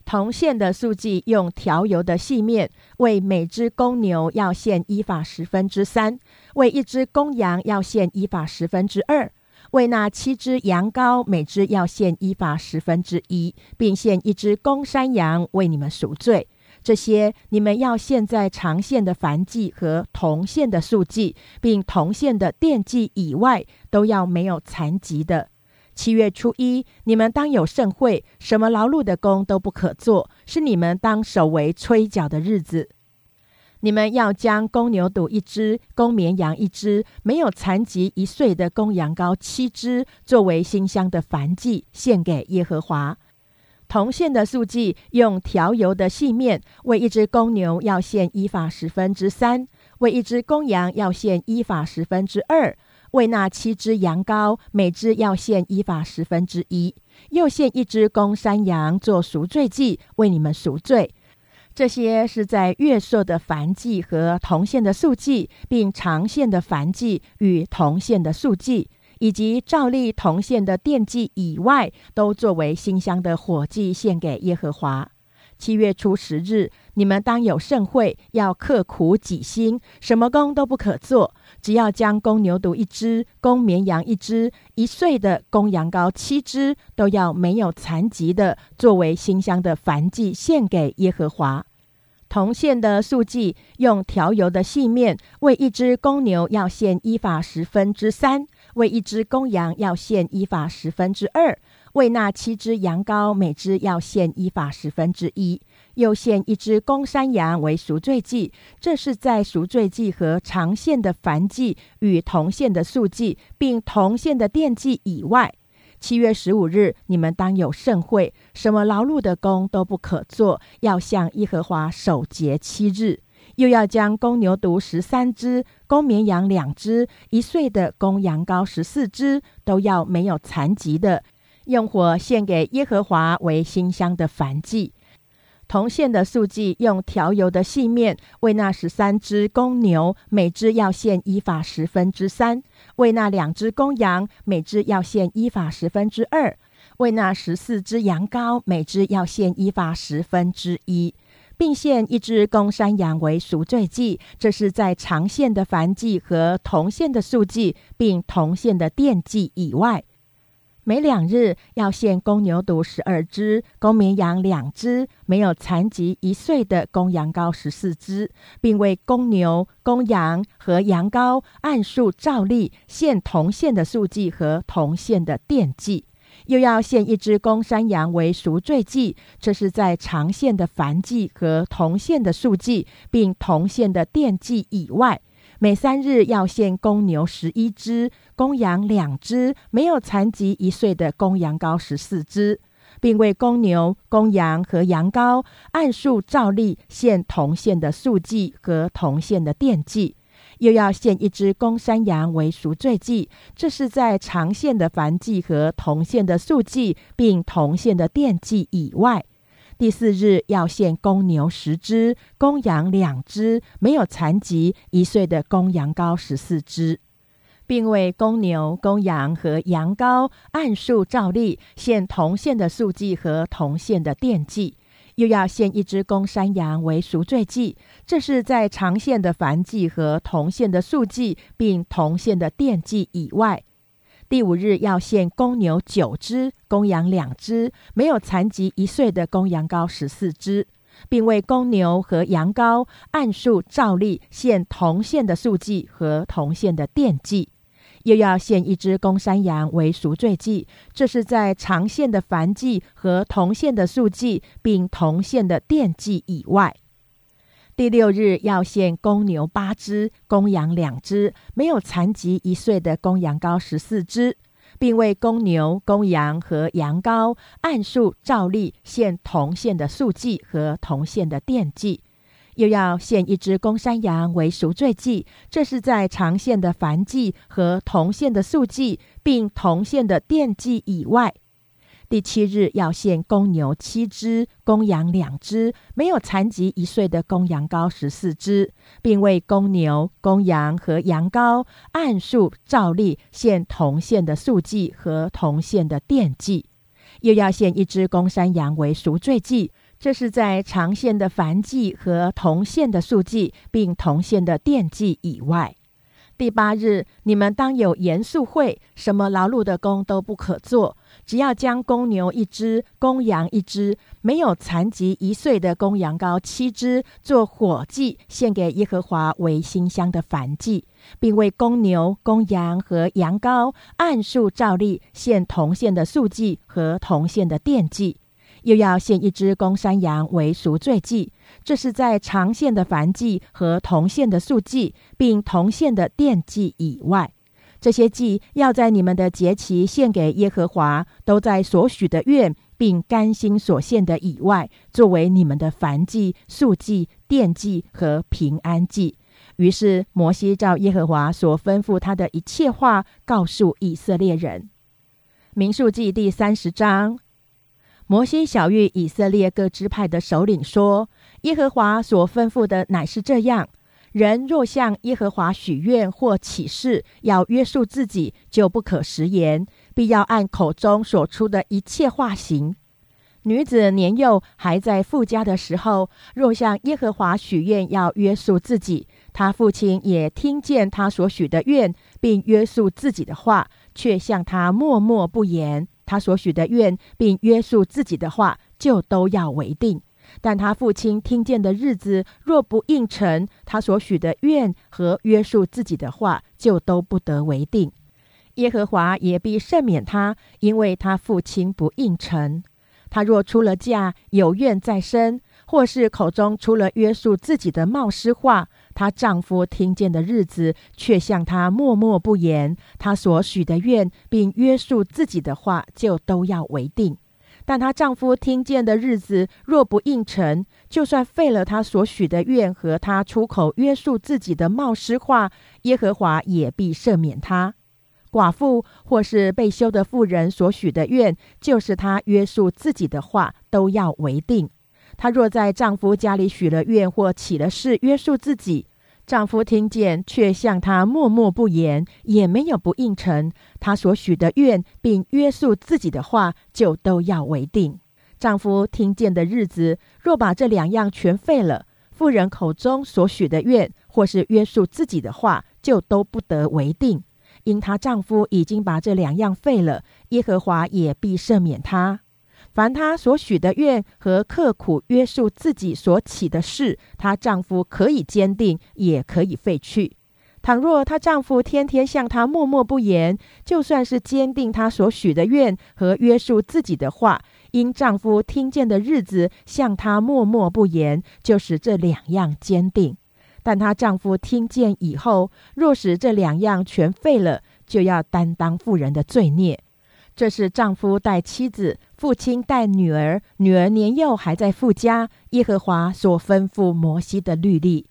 [SPEAKER 1] 铜线的素祭，用调油的细面，为每只公牛要献一法十分之三，为一只公羊要献一法十分之二。为那七只羊羔，每只要献一法十分之一，并献一只公山羊为你们赎罪。这些你们要献在长线的燔祭和铜线的素祭，并铜线的奠祭以外，都要没有残疾的。七月初一，你们当有盛会，什么劳碌的工都不可做，是你们当守为吹角的日子。你们要将公牛犊一只，公绵羊一只，没有残疾一岁的公羊羔七只，作为馨香的燔祭，献给耶和华。铜线的素祭，用调油的细面，为一只公牛要献一法十分之三，为一只公羊要献一法十分之二，为那七只羊羔，每只要献一法十分之一，又献一只公山羊做赎罪祭，为你们赎罪。这些是在月朔的燔祭和铜线的素祭，并长线的燔祭与铜线的素祭，以及照例铜线的奠祭以外，都作为馨香的火祭献给耶和华。七月初十日，你们当有盛会，要刻苦己心，什么工都不可做，只要将公牛犊一只，公绵羊一只，一岁的公羊羔七只，都要没有残疾的，作为馨香的燔祭献给耶和华。铜线的素祭，用调油的细面，为一只公牛要献依法十分之三，为一只公羊要献依法十分之二，为那七只羊羔每只要献依法十分之一，又献一只公山羊为赎罪祭。这是在赎罪祭和长线的燔祭与铜线的素祭，并铜线的奠祭以外。七月十五日，你们当有盛会，什么劳碌的工都不可做，要向耶和华守节七日。又要将公牛犊十三只，公绵羊两只，一岁的公羊羔十四只，都要没有残疾的，用火献给耶和华为馨香的燔祭。铜线的素祭，用调油的细面，为那十三只公牛，每只要献一法十分之三；为那两只公羊，每只要献一法十分之二；为那十四只羊羔，每只要献一法十分之一，并献一只公山羊为赎罪祭。这是在长线的燔祭和铜线的素祭，并铜线的奠祭以外。每两日要献公牛犊十二只，公绵羊两只，没有残疾一岁的公羊羔十四只，并为公牛、公羊和羊羔按数照例献同献的数祭和同献的奠祭。又要献一只公山羊为赎罪祭，这是在长线的燔祭和同线的数祭，并同线的奠祭以外，每三日要献公牛十一只，公羊两只，没有残疾一岁的公羊羔十四只，并为公牛、公羊和羊羔按数照例献铜线的素祭和铜线的奠祭。又要献一只公山羊为赎罪祭，这是在长线的燔祭和铜线的素祭，并铜线的奠祭以外。第四日要献公牛十只，公羊两只，没有残疾一岁的公羊羔十四只，并为公牛、公羊和羊羔按数照例献铜线的素祭和铜线的奠祭。又要献一只公山羊为赎罪祭，这是在长线的燔祭和铜线的素祭，并铜线的奠祭以外。第五日要献公牛九只，公羊两只，没有残疾一岁的公羊羔十四只，并为公牛和羊羔按数照例献铜线的素祭和铜线的奠祭。又要献一只公山羊为赎罪祭，这是在长线的燔祭和铜线的素祭，并铜线的奠祭以外。第六日要献公牛八只，公羊两只，没有残疾一岁的公羊羔十四只，并为公牛、公羊和羊羔按数照例献铜线的素祭和铜线的奠祭。又要献一只公山羊为赎罪祭，这是在长线的燔祭和铜线的素祭，并铜线的奠祭以外。第七日要献公牛七只，公羊两只，没有残疾一岁的公羊羔十四只，并为公牛、公羊和羊羔按数照例献铜线的素祭和铜线的奠祭。又要献一只公山羊为赎罪祭。这是在长线的繁祭和铜线的素祭，并铜线的奠祭以外。第八日，你们当有严肃会，什么劳碌的工都不可做，只要将公牛一只、公羊一只，没有残疾一岁的公羊羔七只，做火祭献给耶和华为馨香的燔祭，并为公牛、公羊和羊羔按数照例献铜线的素祭和铜线的奠祭。又要献一只公山羊为赎罪祭，这是在长线的燔祭和同线的素祭，并同线的奠祭以外。这些祭要在你们的节期献给耶和华，都在所许的愿并甘心所献的以外，作为你们的燔祭、素祭、奠祭和平安祭。于是摩西照耶和华所吩咐他的一切话，告诉以色列人。民数记第三十章。摩西小谕以色列各支派的首领说：“耶和华所吩咐的乃是这样：人若向耶和华许愿或起誓，要约束自己，就不可食言，必要按口中所出的一切话行。女子年幼还在父家的时候，若向耶和华许愿要约束自己，他父亲也听见他所许的愿，并约束自己的话，却向他默默不言。”他所许的愿，并约束自己的话，就都要为定。但他父亲听见的日子，若不应承他所许的愿和约束自己的话，就都不得为定。耶和华也必赦免他，因为他父亲不应承。他若出了嫁，有怨在身，或是口中出了约束自己的冒失话。她丈夫听见的日子，却向她默默不言。她所许的愿，并约束自己的话，就都要为定。但她丈夫听见的日子，若不应承，就算废了她所许的愿和她出口约束自己的冒失话，耶和华也必赦免她。寡妇或是被休的妇人所许的愿，就是她约束自己的话，都要为定。她若在丈夫家里许了愿或起了誓，约束自己。丈夫听见，却向她默默不言，也没有不应承她所许的愿，并约束自己的话，就都要为定。丈夫听见的日子，若把这两样全废了，妇人口中所许的愿，或是约束自己的话，就都不得为定，因她丈夫已经把这两样废了，耶和华也必赦免她。凡她所许的愿和刻苦约束自己所起的事，她丈夫可以坚定，也可以废去。倘若她丈夫天天向她默默不言，就算是坚定她所许的愿和约束自己的话，因丈夫听见的日子向她默默不言，就使这两样坚定。但她丈夫听见以后，若使这两样全废了，就要担当妇人的罪孽。这是丈夫带妻子，父亲带女儿，女儿年幼还在父家。耶和华所吩咐摩西的律例。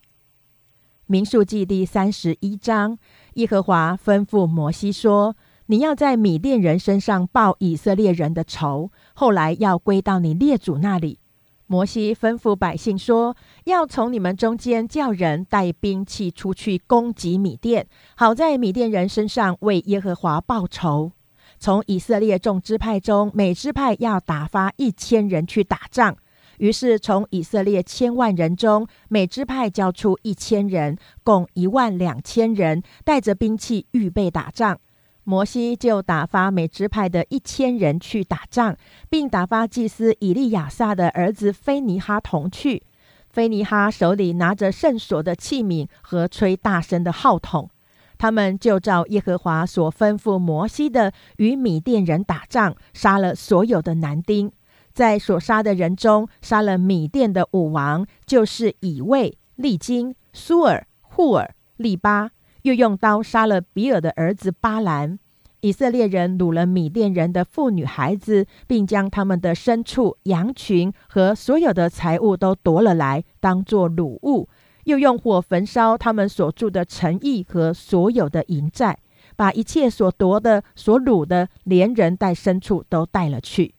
[SPEAKER 1] 民数记第三十一章，耶和华吩咐摩西说：“你要在米甸人身上报以色列人的仇，后来要归到你列祖那里。”摩西吩咐百姓说：“要从你们中间叫人带兵器出去攻击米甸，好在米甸人身上为耶和华报仇。从以色列众支派中，每支派要打发一千人去打仗。”于是，从以色列千万人中，每支派交出一千人，共一万两千人，带着兵器预备打仗。摩西就打发每支派的一千人去打仗，并打发祭司以利亚撒的儿子菲尼哈同去。菲尼哈手里拿着圣所的器皿和吹大声的号筒，他们就照耶和华所吩咐摩西的，与米甸人打仗，杀了所有的男丁。在所杀的人中，杀了米甸的五王，就是以卫、利金、苏尔、户尔、利巴，又用刀杀了比尔的儿子巴兰。以色列人掳了米甸人的妇女孩子，并将他们的牲畜、羊群和所有的财物都夺了来，当作掳物，又用火焚烧他们所住的城邑和所有的营寨，把一切所夺的、所掳的，连人带牲畜都带了去。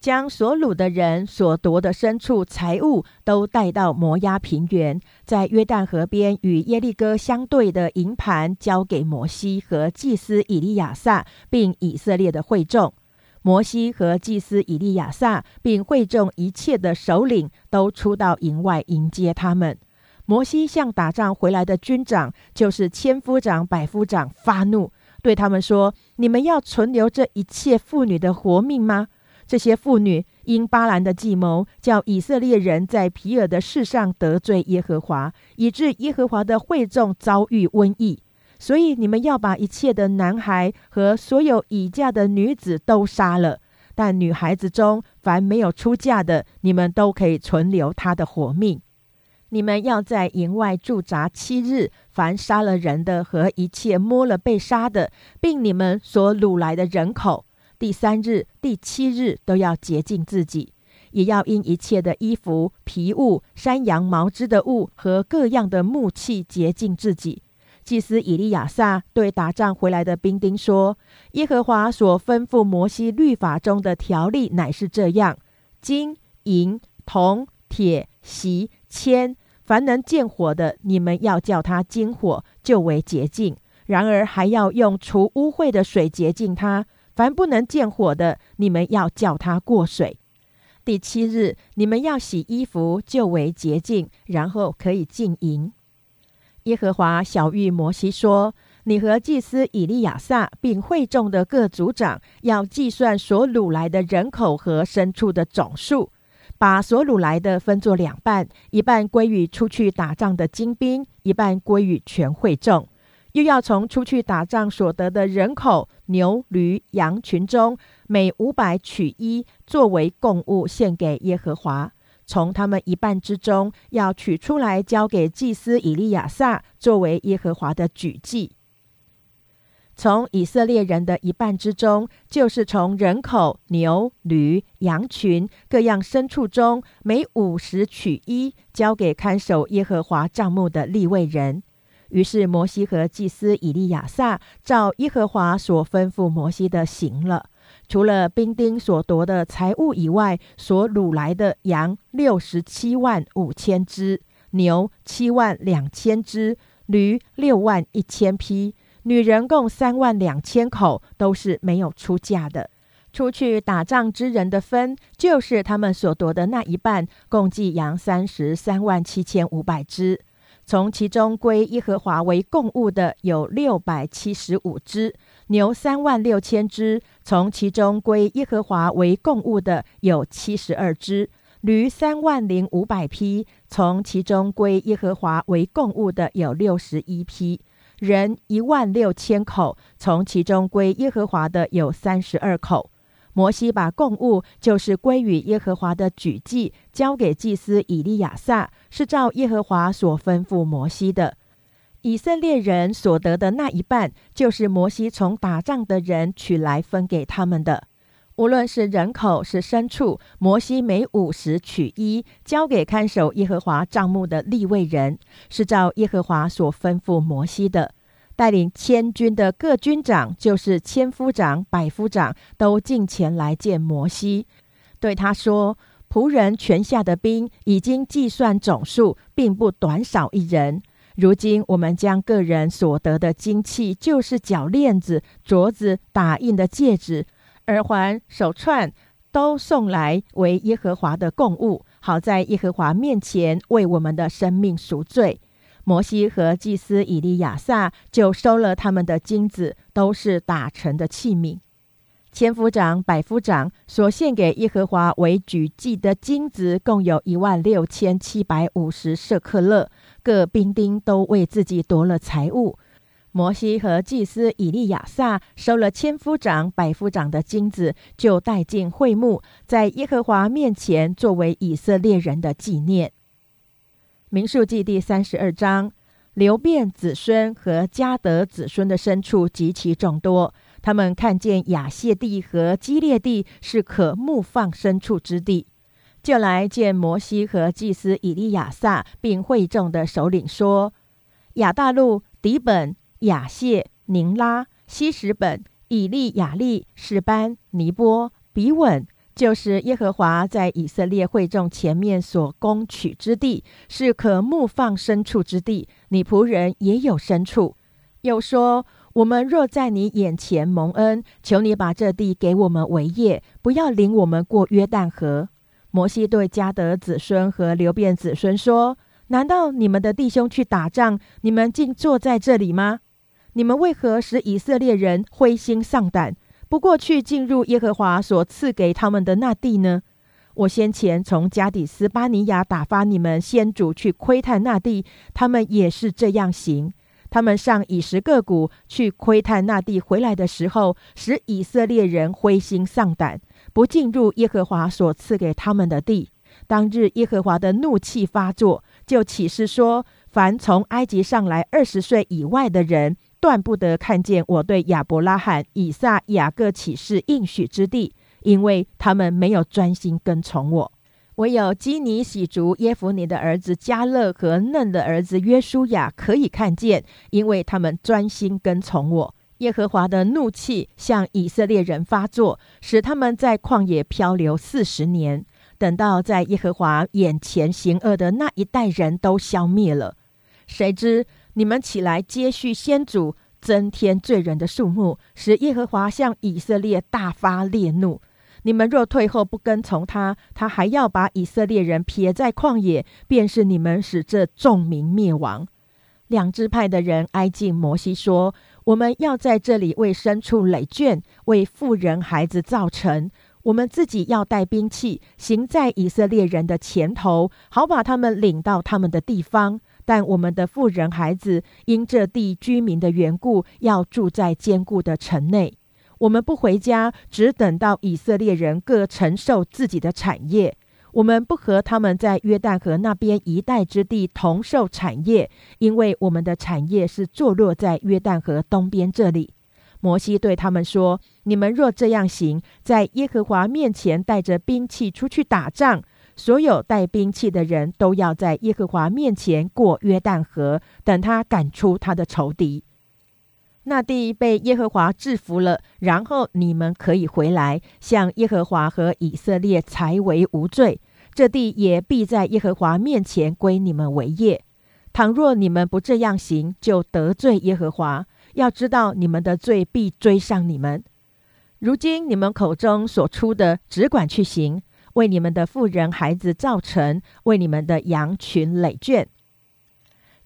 [SPEAKER 1] 将所掳的人所夺的牲畜财物都带到摩押平原，在约旦河边与耶利哥相对的营盘交给摩西和祭司以利亚撒，并以色列的会众。摩西和祭司以利亚撒，并会众一切的首领都出到营外迎接他们。摩西向打仗回来的军长，就是千夫长、百夫长发怒，对他们说：“你们要存留这一切妇女的活命吗？”这些妇女因巴兰的计谋，叫以色列人在皮尔的事上得罪耶和华，以致耶和华的会众遭遇瘟疫。所以你们要把一切的男孩和所有已嫁的女子都杀了。但女孩子中凡没有出嫁的，你们都可以存留她的活命。你们要在营外驻扎七日，凡杀了人的和一切摸了被杀的，并你们所掳来的人口。第三日、第七日都要洁净自己，也要因一切的衣服、皮物、山羊毛织的物和各样的木器洁净自己。祭司以利亚撒对打仗回来的兵丁说：“耶和华所吩咐摩西律法中的条例乃是这样：金、银、铜、铁、锡、铅，凡能见火的，你们要叫它金火，就为洁净；然而还要用除污秽的水洁净它。”凡不能见火的，你们要叫它过水。第七日，你们要洗衣服，就为洁净，然后可以进营。耶和华小谕摩西说：“你和祭司以利亚撒，并会众的各族长，要计算所掳来的人口和牲畜的总数，把所掳来的分作两半，一半归于出去打仗的精兵，一半归于全会众。”又要从出去打仗所得的人口、牛、驴、羊群中，每五百取一，作为供物献给耶和华。从他们一半之中，要取出来交给祭司以利亚撒，作为耶和华的举祭。从以色列人的一半之中，就是从人口、牛、驴、羊群各样牲畜中，每五十取一，交给看守耶和华帐幕的立位人。于是摩西和祭司以利亚撒照耶和华所吩咐摩西的行了。除了兵丁所夺的财物以外，所掳来的羊六十七万五千只，牛七万两千只，驴六万一千匹，女人共三万两千口，都是没有出嫁的。出去打仗之人的分，就是他们所夺的那一半，共计羊三十三万七千五百只。从其中归耶和华为共物的有六百七十五只；牛三万六千只，从其中归耶和华为共物的有七十二只；驴三万零五百匹，从其中归耶和华为共物的有六十一匹；人一万六千口，从其中归耶和华的有三十二口。摩西把供物，就是归于耶和华的举祭，交给祭司以利亚撒，是照耶和华所吩咐摩西的。以色列人所得的那一半，就是摩西从打仗的人取来分给他们的。无论是人口是牲畜，摩西每五十取一，交给看守耶和华帐幕的立位人，是照耶和华所吩咐摩西的。带领千军的各军长，就是千夫长、百夫长，都进前来见摩西，对他说：“仆人全下的兵已经计算总数，并不短少一人。如今我们将个人所得的金器，就是脚链子、镯子、打印的戒指、耳环、手串，都送来为耶和华的供物，好在耶和华面前为我们的生命赎罪。”摩西和祭司以利亚撒就收了他们的金子，都是打成的器皿。千夫长、百夫长所献给耶和华为举祭的金子，共有一万六千七百五十舍克勒。各兵丁都为自己夺了财物。摩西和祭司以利亚撒收了千夫长、百夫长的金子，就带进会幕，在耶和华面前作为以色列人的纪念。民数记第三十二章，流变子孙和迦德子孙的牲畜极其众多。他们看见亚谢地和基列地是可牧放牲畜之地，就来见摩西和祭司以利亚撒，并会众的首领说：亚大路、底本、雅谢、宁拉、西什本、以利亚利、士班、尼波、比稳。就是耶和华在以色列会众前面所攻取之地，是可牧放牲畜之地。你仆人也有牲畜。又说：我们若在你眼前蒙恩，求你把这地给我们为业，不要领我们过约旦河。摩西对迦得子孙和流变子孙说：难道你们的弟兄去打仗，你们竟坐在这里吗？你们为何使以色列人灰心丧胆？不过去进入耶和华所赐给他们的那地呢？我先前从加底斯巴尼亚打发你们先主去窥探那地，他们也是这样行。他们上以十个谷去窥探那地，回来的时候，使以色列人灰心丧胆，不进入耶和华所赐给他们的地。当日耶和华的怒气发作，就起誓说：凡从埃及上来二十岁以外的人。断不得看见我对亚伯拉罕、以撒、雅各起誓应许之地，因为他们没有专心跟从我。唯有基尼喜族耶夫尼的儿子加勒和嫩的儿子约书亚可以看见，因为他们专心跟从我。耶和华的怒气向以色列人发作，使他们在旷野漂流四十年。等到在耶和华眼前行恶的那一代人都消灭了，谁知？你们起来接续先祖，增添罪人的数目，使耶和华向以色列大发烈怒。你们若退后不跟从他，他还要把以色列人撇在旷野，便是你们使这众民灭亡。两支派的人挨近摩西说：“我们要在这里为牲畜累圈，为妇人孩子造成。我们自己要带兵器，行在以色列人的前头，好把他们领到他们的地方。”但我们的富人孩子因这地居民的缘故，要住在坚固的城内。我们不回家，只等到以色列人各承受自己的产业。我们不和他们在约旦河那边一带之地同受产业，因为我们的产业是坐落在约旦河东边这里。摩西对他们说：“你们若这样行，在耶和华面前带着兵器出去打仗。”所有带兵器的人都要在耶和华面前过约旦河，等他赶出他的仇敌。那地被耶和华制服了，然后你们可以回来，向耶和华和以色列才为无罪。这地也必在耶和华面前归你们为业。倘若你们不这样行，就得罪耶和华。要知道，你们的罪必追上你们。如今你们口中所出的，只管去行。为你们的妇人孩子造成，为你们的羊群累圈。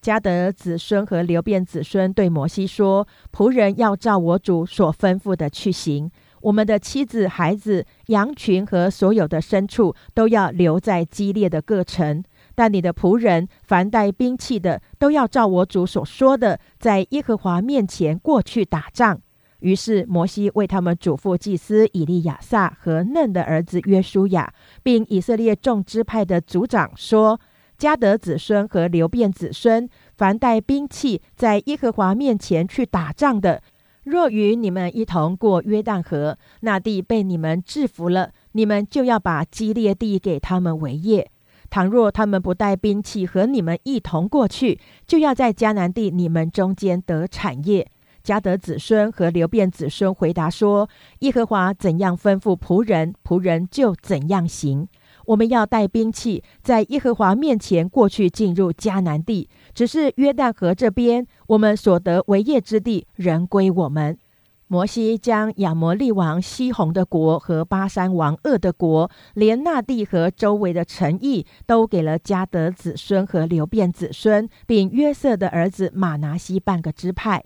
[SPEAKER 1] 加德子孙和流变子孙对摩西说：“仆人要照我主所吩咐的去行。我们的妻子、孩子、羊群和所有的牲畜都要留在激烈的各城。但你的仆人凡带兵器的，都要照我主所说的，在耶和华面前过去打仗。”于是摩西为他们嘱咐祭司以利亚撒和嫩的儿子约书亚，并以色列众支派的族长说。迦得子孙和流变子孙，凡带兵器在耶和华面前去打仗的，若与你们一同过约旦河，那地被你们制服了，你们就要把基列地给他们为业。倘若他们不带兵器和你们一同过去，就要在迦南地你们中间得产业。迦得子孙和流变子孙回答说：耶和华怎样吩咐仆人，仆人就怎样行。我们要带兵器，在耶和华面前过去进入迦南地。只是约旦河这边，我们所得为业之地仍归我们。摩西将亚摩利王西宏的国和巴山王鄂的国，连那地和周围的城邑，都给了迦得子孙和流变子孙，并约瑟的儿子马拿西半个支派。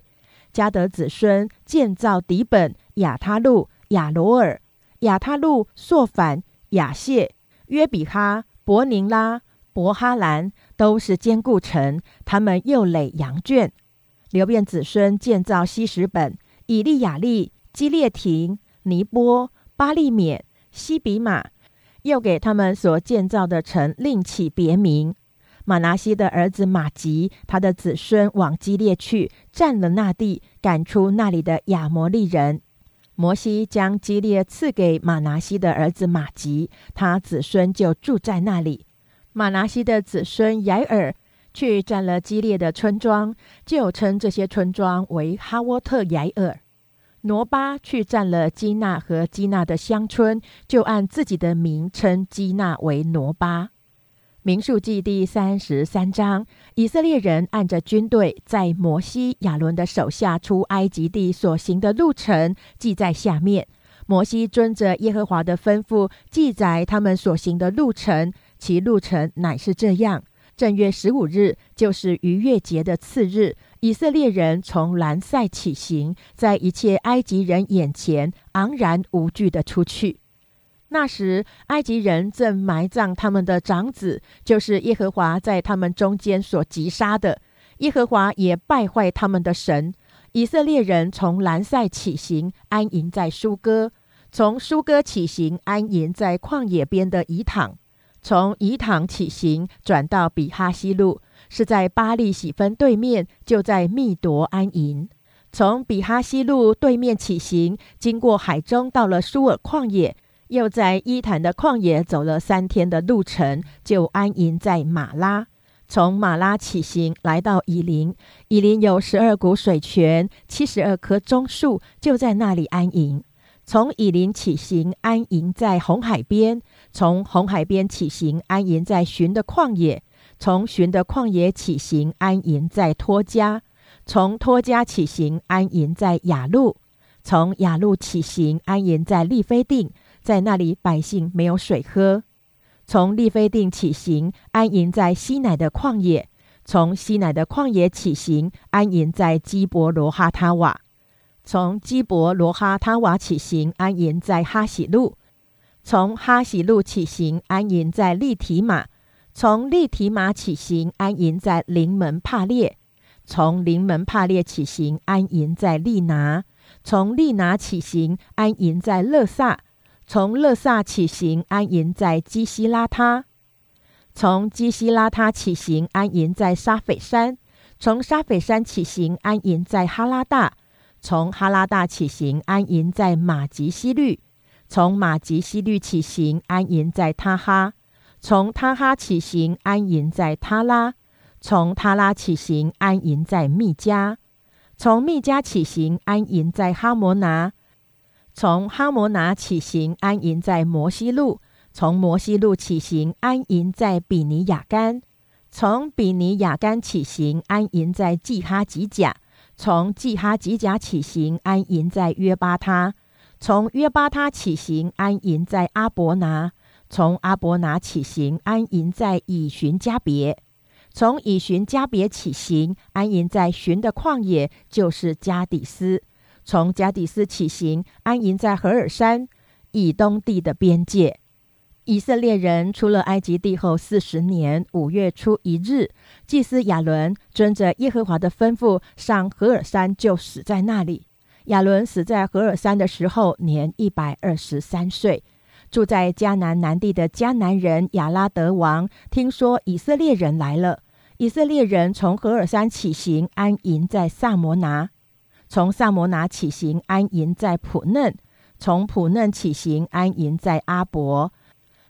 [SPEAKER 1] 加得子孙建造底本、亚他路、亚罗尔、亚他路、朔反、亚谢。约比哈、伯宁拉、伯哈兰都是坚固城，他们又垒羊圈。流变子孙建造西什本、以利亚利、基列廷、尼波、巴利缅、西比马，又给他们所建造的城另起别名。马拿西的儿子马吉，他的子孙往基列去，占了那地，赶出那里的亚摩利人。摩西将基列赐给马拿西的儿子马吉，他子孙就住在那里。马拿西的子孙雅尔去占了基列的村庄，就称这些村庄为哈沃特雅尔。挪巴去占了基纳和基纳的乡村，就按自己的名称基纳为挪巴。民数记第三十三章，以色列人按着军队在摩西、亚伦的手下出埃及地所行的路程，记在下面。摩西遵着耶和华的吩咐，记载他们所行的路程，其路程乃是这样：正月十五日，就是逾越节的次日，以色列人从兰塞起行，在一切埃及人眼前昂然无惧地出去。那时，埃及人正埋葬他们的长子，就是耶和华在他们中间所击杀的。耶和华也败坏他们的神。以色列人从兰塞起行，安营在苏哥；从苏哥起行，安营在旷野边的以坦；从以坦起行，转到比哈西路，是在巴利喜分对面，就在密夺安营。从比哈西路对面起行，经过海中，到了苏尔旷野。又在伊坦的旷野走了三天的路程，就安营在马拉。从马拉起行，来到以林。以林有十二股水泉，七十二棵棕树，就在那里安营。从以林起行，安营在红海边。从红海边起行，安营在寻的旷野。从寻的旷野起行，安营在托家。从托家起行，安营在雅路。从雅路起行，安营在利非定。在那里，百姓没有水喝。从利非定起行，安营在西乃的旷野；从西乃的旷野起行，安营在基伯罗哈他瓦；从基伯罗哈他瓦起行，安营在哈喜路；从哈喜路起行，安营在利提马；从利提马起行，安营在临门帕列；从临门帕列起行，安营在利拿；从利拿起行，安营在勒萨。从勒萨起行，安营在基西拉他；从基西拉他起行，安营在沙斐山；从沙斐山起行，安营在哈拉大；从哈拉大起行，安营在马吉西律；从马吉西律起行，安营在他哈；从他哈起行，安营在他拉；从他拉起行，安营在密加；从密加起行，安营在哈摩拿。从哈摩拿起行，安营在摩西路；从摩西路起行，安营在比尼亚干；从比尼亚干起行，安营在季哈吉甲；从季哈吉甲起行，安营在约巴他；从约巴他起行，安营在阿伯拿；从阿伯拿起行，安营在以寻加别；从以寻加别起行，安营在寻的旷野，就是加底斯；从加底斯起行，安营在何尔山以东地的边界。以色列人出了埃及地后四十年五月初一日，祭司亚伦遵着耶和华的吩咐上何尔山，就死在那里。亚伦死在何尔山的时候，年一百二十三岁。住在迦南南地的迦南人亚拉德王听说以色列人来了，以色列人从何尔山起行，安营在萨摩拿；从萨摩拿起行，安营在普嫩；从普嫩起行，安营在阿伯。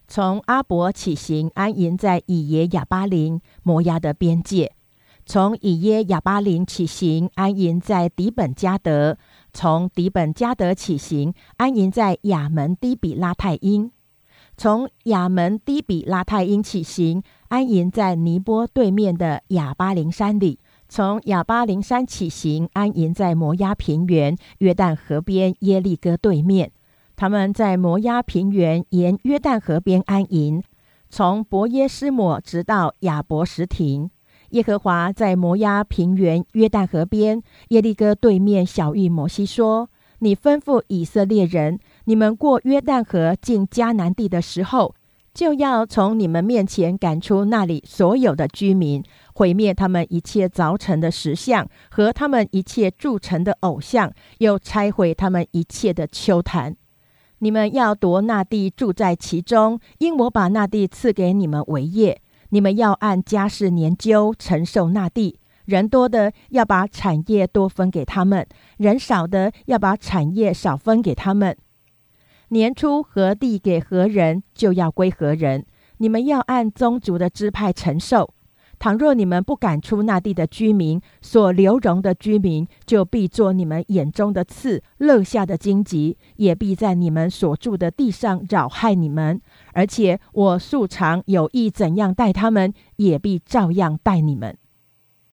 [SPEAKER 1] 从阿伯起行，安营在以耶亚巴林摩押的边界；从以耶亚巴林起行，安营在底本加德；从底本加德起行，安营在亚门低比拉泰因；从亚门低比拉泰因起行，安营在尼波对面的亚巴林山里；从亚巴林山起行，安营在摩押平原约旦河边耶利哥对面。他们在摩押平原沿约旦河边安营，从伯耶斯抹直到亚伯什亭。耶和华在摩押平原约旦河边耶利哥对面小谕摩西说：“你吩咐以色列人，你们过约旦河进迦南地的时候，就要从你们面前赶出那里所有的居民，毁灭他们一切凿成的石像和他们一切铸成的偶像，又拆毁他们一切的丘坛。”你们要夺那地，住在其中，因我把那地赐给你们为业。你们要按家世年究承受那地。人多的要把产业多分给他们，人少的要把产业少分给他们。年初何地给何人，就要归何人。你们要按宗族的支派承受。倘若你们不赶出那地的居民，所流容的居民就必做你们眼中的刺，肋下的荆棘，也必在你们所住的地上扰害你们。而且我素常有意怎样待他们，也必照样待你们。